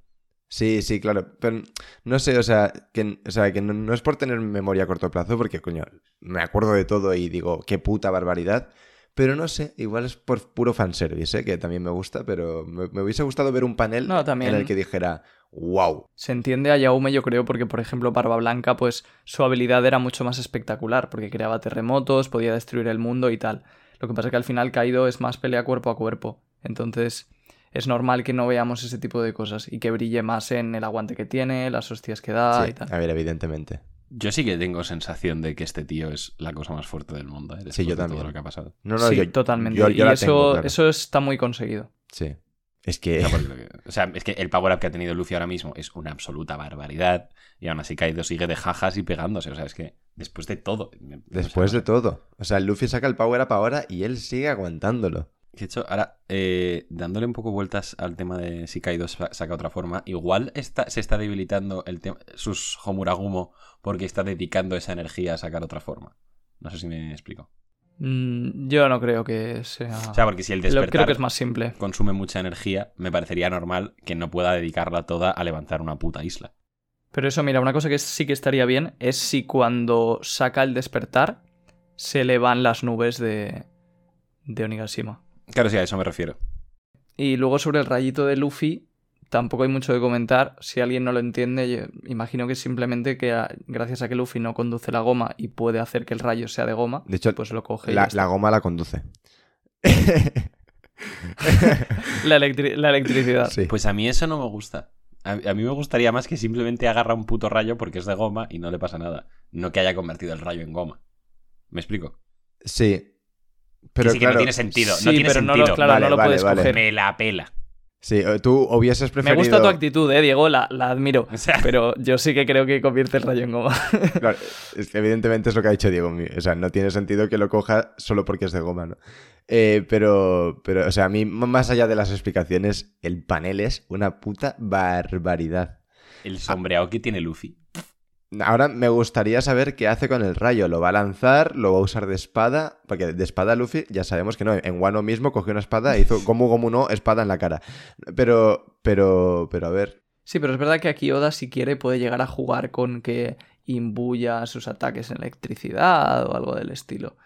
Sí, sí, claro. Pero no sé, o sea, que, o sea, que no, no es por tener memoria a corto plazo, porque, coño, me acuerdo de todo y digo, qué puta barbaridad. Pero no sé, igual es por puro fanservice, ¿eh? que también me gusta, pero me, me hubiese gustado ver un panel No, también- en el que dijera, wow. Se entiende a Yaume, yo creo, porque, por ejemplo, Barba Blanca, pues su habilidad era mucho más espectacular, porque creaba terremotos, podía destruir el mundo y tal. Lo que pasa es que al final Kaido es más pelea cuerpo a cuerpo. Entonces, es normal que no veamos ese tipo de cosas y que brille más en el aguante que tiene, las hostias que da Sí, y tal. a ver, evidentemente. Yo sí que tengo sensación de que este tío es la cosa más fuerte del mundo, ¿eh? Sí, yo de todo también. lo que ha pasado. No, no, sí, yo, totalmente. yo- yo y la eso, tengo, claro. eso está muy conseguido. Sí. Es que... O sea, es que el power up que ha tenido Luffy ahora mismo es una absoluta barbaridad. Y aún así Kaido sigue de jajas y pegándose. O sea, es que después de todo. Después o sea, de todo. O sea, Luffy saca el power up ahora y él sigue aguantándolo. De hecho, ahora, eh, dándole un poco vueltas al tema de si Kaido sa- saca otra forma, igual está, se está debilitando el sus Homuragumo porque está dedicando esa energía a sacar otra forma. No sé si me explico. Mm, yo no creo que sea... O sea, porque si el despertar creo que es más simple. consume mucha energía, me parecería normal que no pueda dedicarla toda a levantar una puta isla. Pero eso, mira, una cosa que sí que estaría bien es si cuando saca el despertar se le van las nubes de, de Onigashima. Claro, sí, a eso me refiero. Y luego sobre el rayito de Luffy, tampoco hay mucho que comentar. Si alguien no lo entiende, yo imagino que simplemente que a- gracias a que Luffy no conduce la goma y puede hacer que el rayo sea de goma, De hecho, pues lo coge. la, la goma la conduce. (laughs) La, electri- la electricidad. Sí. Pues a mí eso no me gusta. A, a mí me gustaría más que simplemente agarra un puto rayo porque es de goma y no le pasa nada. No que haya convertido el rayo en goma. ¿Me explico? Sí. Pero que sí que claro, no tiene sentido. Sí, no tiene pero no sentido. lo, claro, Vale, no lo vale, puedes vale. coger. Me la pela. sí, eh, tú hubieses Me preferido... gusta tu actitud, eh, Diego, la, la admiro. O sea, Pero yo sí que creo que convierte el rayo en goma. (laughs) Claro, es que evidentemente es lo que ha dicho Diego. O sea, no tiene sentido que lo coja solo porque es de goma, ¿no? Eh, pero, pero, o sea, a mí, más allá de las explicaciones, el panel es una puta barbaridad. el sombreado que tiene Luffy. Ahora me gustaría saber qué hace con el rayo. ¿Lo va a lanzar? ¿Lo va a usar de espada? Porque de espada Luffy ya sabemos que no. En Wano mismo cogió una espada e hizo (laughs) como Gomu no, espada en la cara. Pero, pero, pero a ver. Sí, pero es verdad que aquí Oda, si quiere, puede llegar a jugar con que imbuya sus ataques en electricidad o algo del estilo.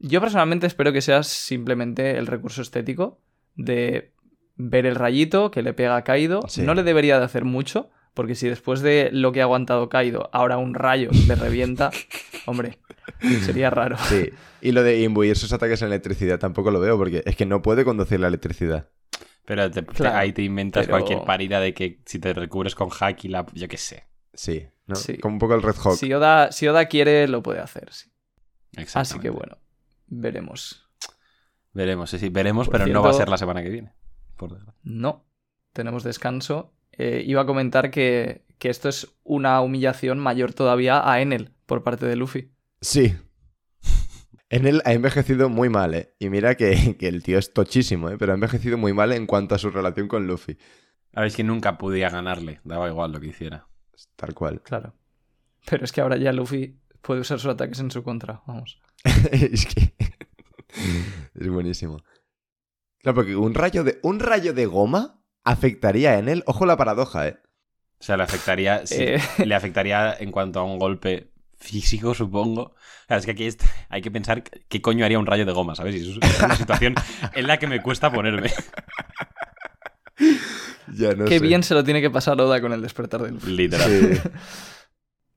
Yo personalmente espero que sea simplemente el recurso estético de ver el rayito que le pega a Kaido. Sí. No le debería de hacer mucho, porque si después de lo que ha aguantado Kaido, ahora un rayo le revienta, (laughs) hombre, sería raro. Sí. Y lo de imbuir sus ataques en electricidad tampoco lo veo porque es que no puede conducir la electricidad. Pero te- te- Claro, ahí te inventas pero- cualquier parida de que si te recubres con hack y la... Yo qué sé. Sí, ¿no? Sí. Como un poco el Red Hawk. Si Oda, si Oda quiere, lo puede hacer, sí. Así que bueno, veremos. Veremos, sí, sí, veremos, Por pero no va a ser la semana que viene. Por. No, tenemos descanso. Eh, iba a comentar que, que esto es una humillación mayor todavía a Enel por parte de Luffy. Sí. En él ha envejecido muy mal, ¿eh? Y mira que, que el tío es tochísimo, ¿eh? Pero ha envejecido muy mal en cuanto a su relación con Luffy. A ver, es que nunca podía ganarle. Daba igual lo que hiciera. Tal cual. Claro. Pero es que ahora ya Luffy puede usar sus ataques en su contra. Vamos. (laughs) es que. (laughs) es buenísimo. Claro, porque un rayo de. Un rayo de goma afectaría en él. Ojo la paradoja, ¿eh? O sea, le afectaría. sí, Eh. (laughs) Le afectaría en cuanto a un golpe físico, supongo. O sea, es que aquí hay que pensar qué coño haría un rayo de goma, ¿sabes? Y eso es una situación en la que me cuesta ponerme. (laughs) Ya no Qué sé. bien se lo tiene que pasar Oda con el despertar del Luffy. Literal. Sí. (laughs)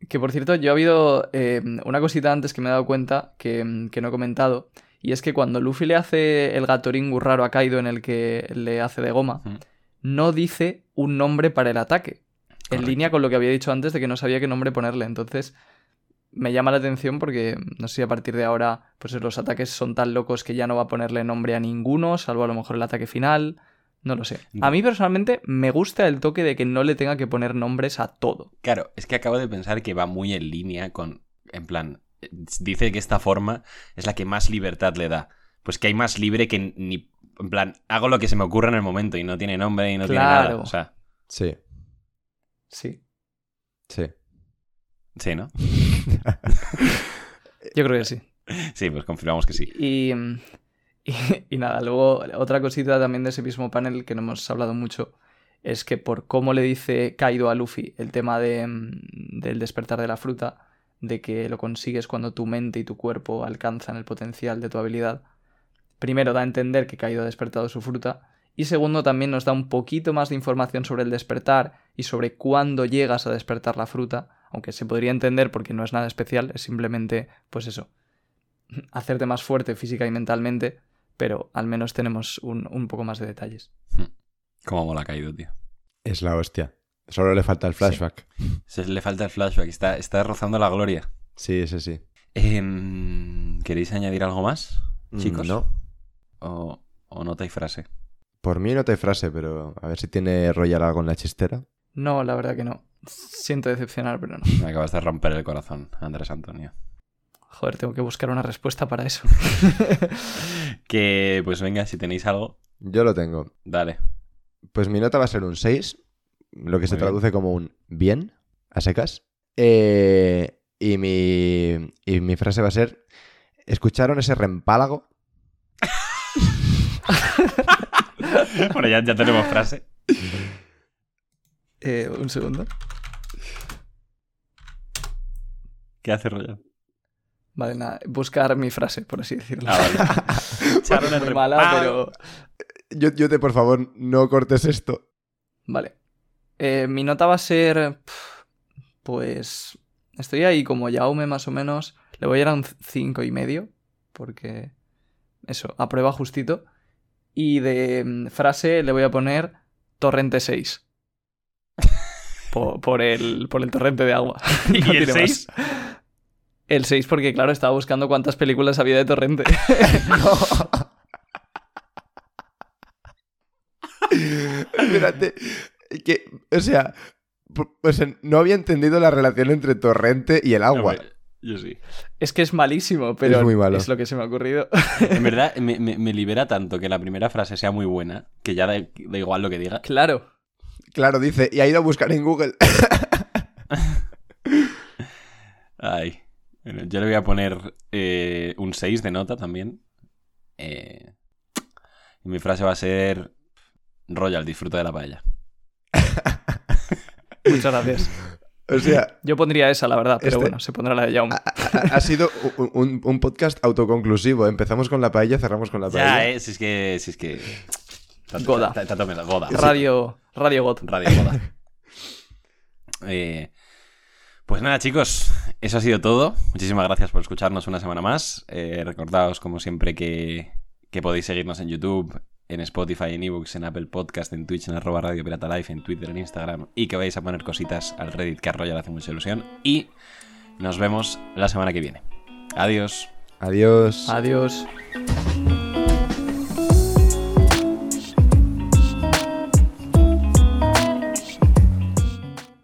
Que por cierto, yo ha habido eh, una cosita antes que me he dado cuenta que, que no he comentado. Y es que cuando Luffy le hace el Gatoringu raro a Kaido en el que le hace de goma. No dice un nombre para el ataque. En línea con lo que había dicho antes de que no sabía qué nombre ponerle. Entonces, me llama la atención porque no sé si a partir de ahora, pues los ataques son tan locos que ya no va a ponerle nombre a ninguno, salvo a lo mejor el ataque final. No lo sé. A mí personalmente me gusta el toque de que no le tenga que poner nombres a todo. Claro, es que acabo de pensar que va muy en línea con. En plan, dice que esta forma es la que más libertad le da. Pues que hay más libre que ni. En plan, hago lo que se me ocurra en el momento y no tiene nombre y no tiene nada. O sea, Sí, Sí. sí. sí, ¿no? (laughs) Yo creo que sí. Sí, pues confirmamos que sí. Y, y, y nada, luego otra cosita también de ese mismo panel que no hemos hablado mucho es que por cómo le dice Kaido a Luffy el tema de, mm, del despertar de la fruta, de que lo consigues cuando tu mente y tu cuerpo alcanzan el potencial de tu habilidad, primero da a entender que Kaido ha despertado su fruta y segundo también nos da un poquito más de información sobre el despertar y sobre cuándo llegas a despertar la fruta, aunque se podría entender porque no es nada especial, es simplemente, pues eso, (laughs) hacerte más fuerte física y mentalmente, pero al menos tenemos un, un poco más de detalles. Cómo mola ha caído, tío. Es la hostia. Solo le falta el flashback. Se le falta el flashback. Está, está rozando la gloria. Sí, ese sí. Em, ¿Queréis añadir algo más, Mm, chicos? No. O, o nota y frase. Por mí no te hay frase, pero a ver si tiene Royal algo en la chistera. No, la verdad que no. Siento decepcionar, pero no. (laughs) Me acabas de romper el corazón, Andrés Antonio. Joder, tengo que buscar una respuesta para eso. (laughs) Que, pues venga, si tenéis algo, Yo lo tengo. dale. Pues mi nota va a ser un 6, lo que se bien. traduce como un bien, a secas. Eh, y, mi, y mi frase va a ser, ¿escucharon ese rempálago? (laughs) bueno, ya, ya tenemos frase. Eh, un segundo. ¿Qué hace Royal? Vale, nada. Buscar mi frase, por así decirlo. Ah, vale. (laughs) Echaron el Muy mala, pero... Yo, yo te, por favor, no cortes esto. Vale. Eh, mi nota va a ser... Pues... Estoy ahí como Jaume más o menos. Le voy a dar un cinco y medio. Porque... Eso, a prueba justito. Y de mm, frase le voy a poner torrente 6. (laughs) Por, por el, por el torrente de agua. (laughs) ¿Y No el tiene más. 6? El 6 porque, claro, estaba buscando cuántas películas había de torrente. (laughs) Espérate. Que, o sea, po- o sea, no había entendido la relación entre torrente y el agua. Yo sí. es que es malísimo, pero Es muy malo. es lo que se me ha ocurrido. En (laughs) verdad, me, me- me libera tanto que la primera frase sea muy buena, que ya da, da igual lo que diga. claro. Claro, dice, y ha ido a buscar en Google. (laughs) Ay. Bueno, yo le voy a poner eh, un 6 de nota también. Eh, y mi frase va a ser... Royal, disfruta de la paella. (laughs) Muchas gracias. O sea, (laughs) Yo pondría esa, la verdad, pero Este- bueno, se pondrá la de Jaume. ha, ha sido un, un- un podcast autoconclusivo. Empezamos con la paella, cerramos con la paella. Ya, eh, si es que... Si es que... (laughs) Goda. Radio, Radio God. Radio Goda. (laughs) Eh, pues nada, chicos, eso ha sido todo. Muchísimas gracias por escucharnos una semana más. Eh, recordaos, como siempre, que, que podéis seguirnos en YouTube, en Spotify, en ebooks, en Apple Podcast, en Twitch, en arroba Radio Pirata Life, en Twitter, en Instagram y que vais a poner cositas al Reddit que a Royal hace mucha ilusión. Y nos vemos la semana que viene. Adiós. Adiós. Adiós.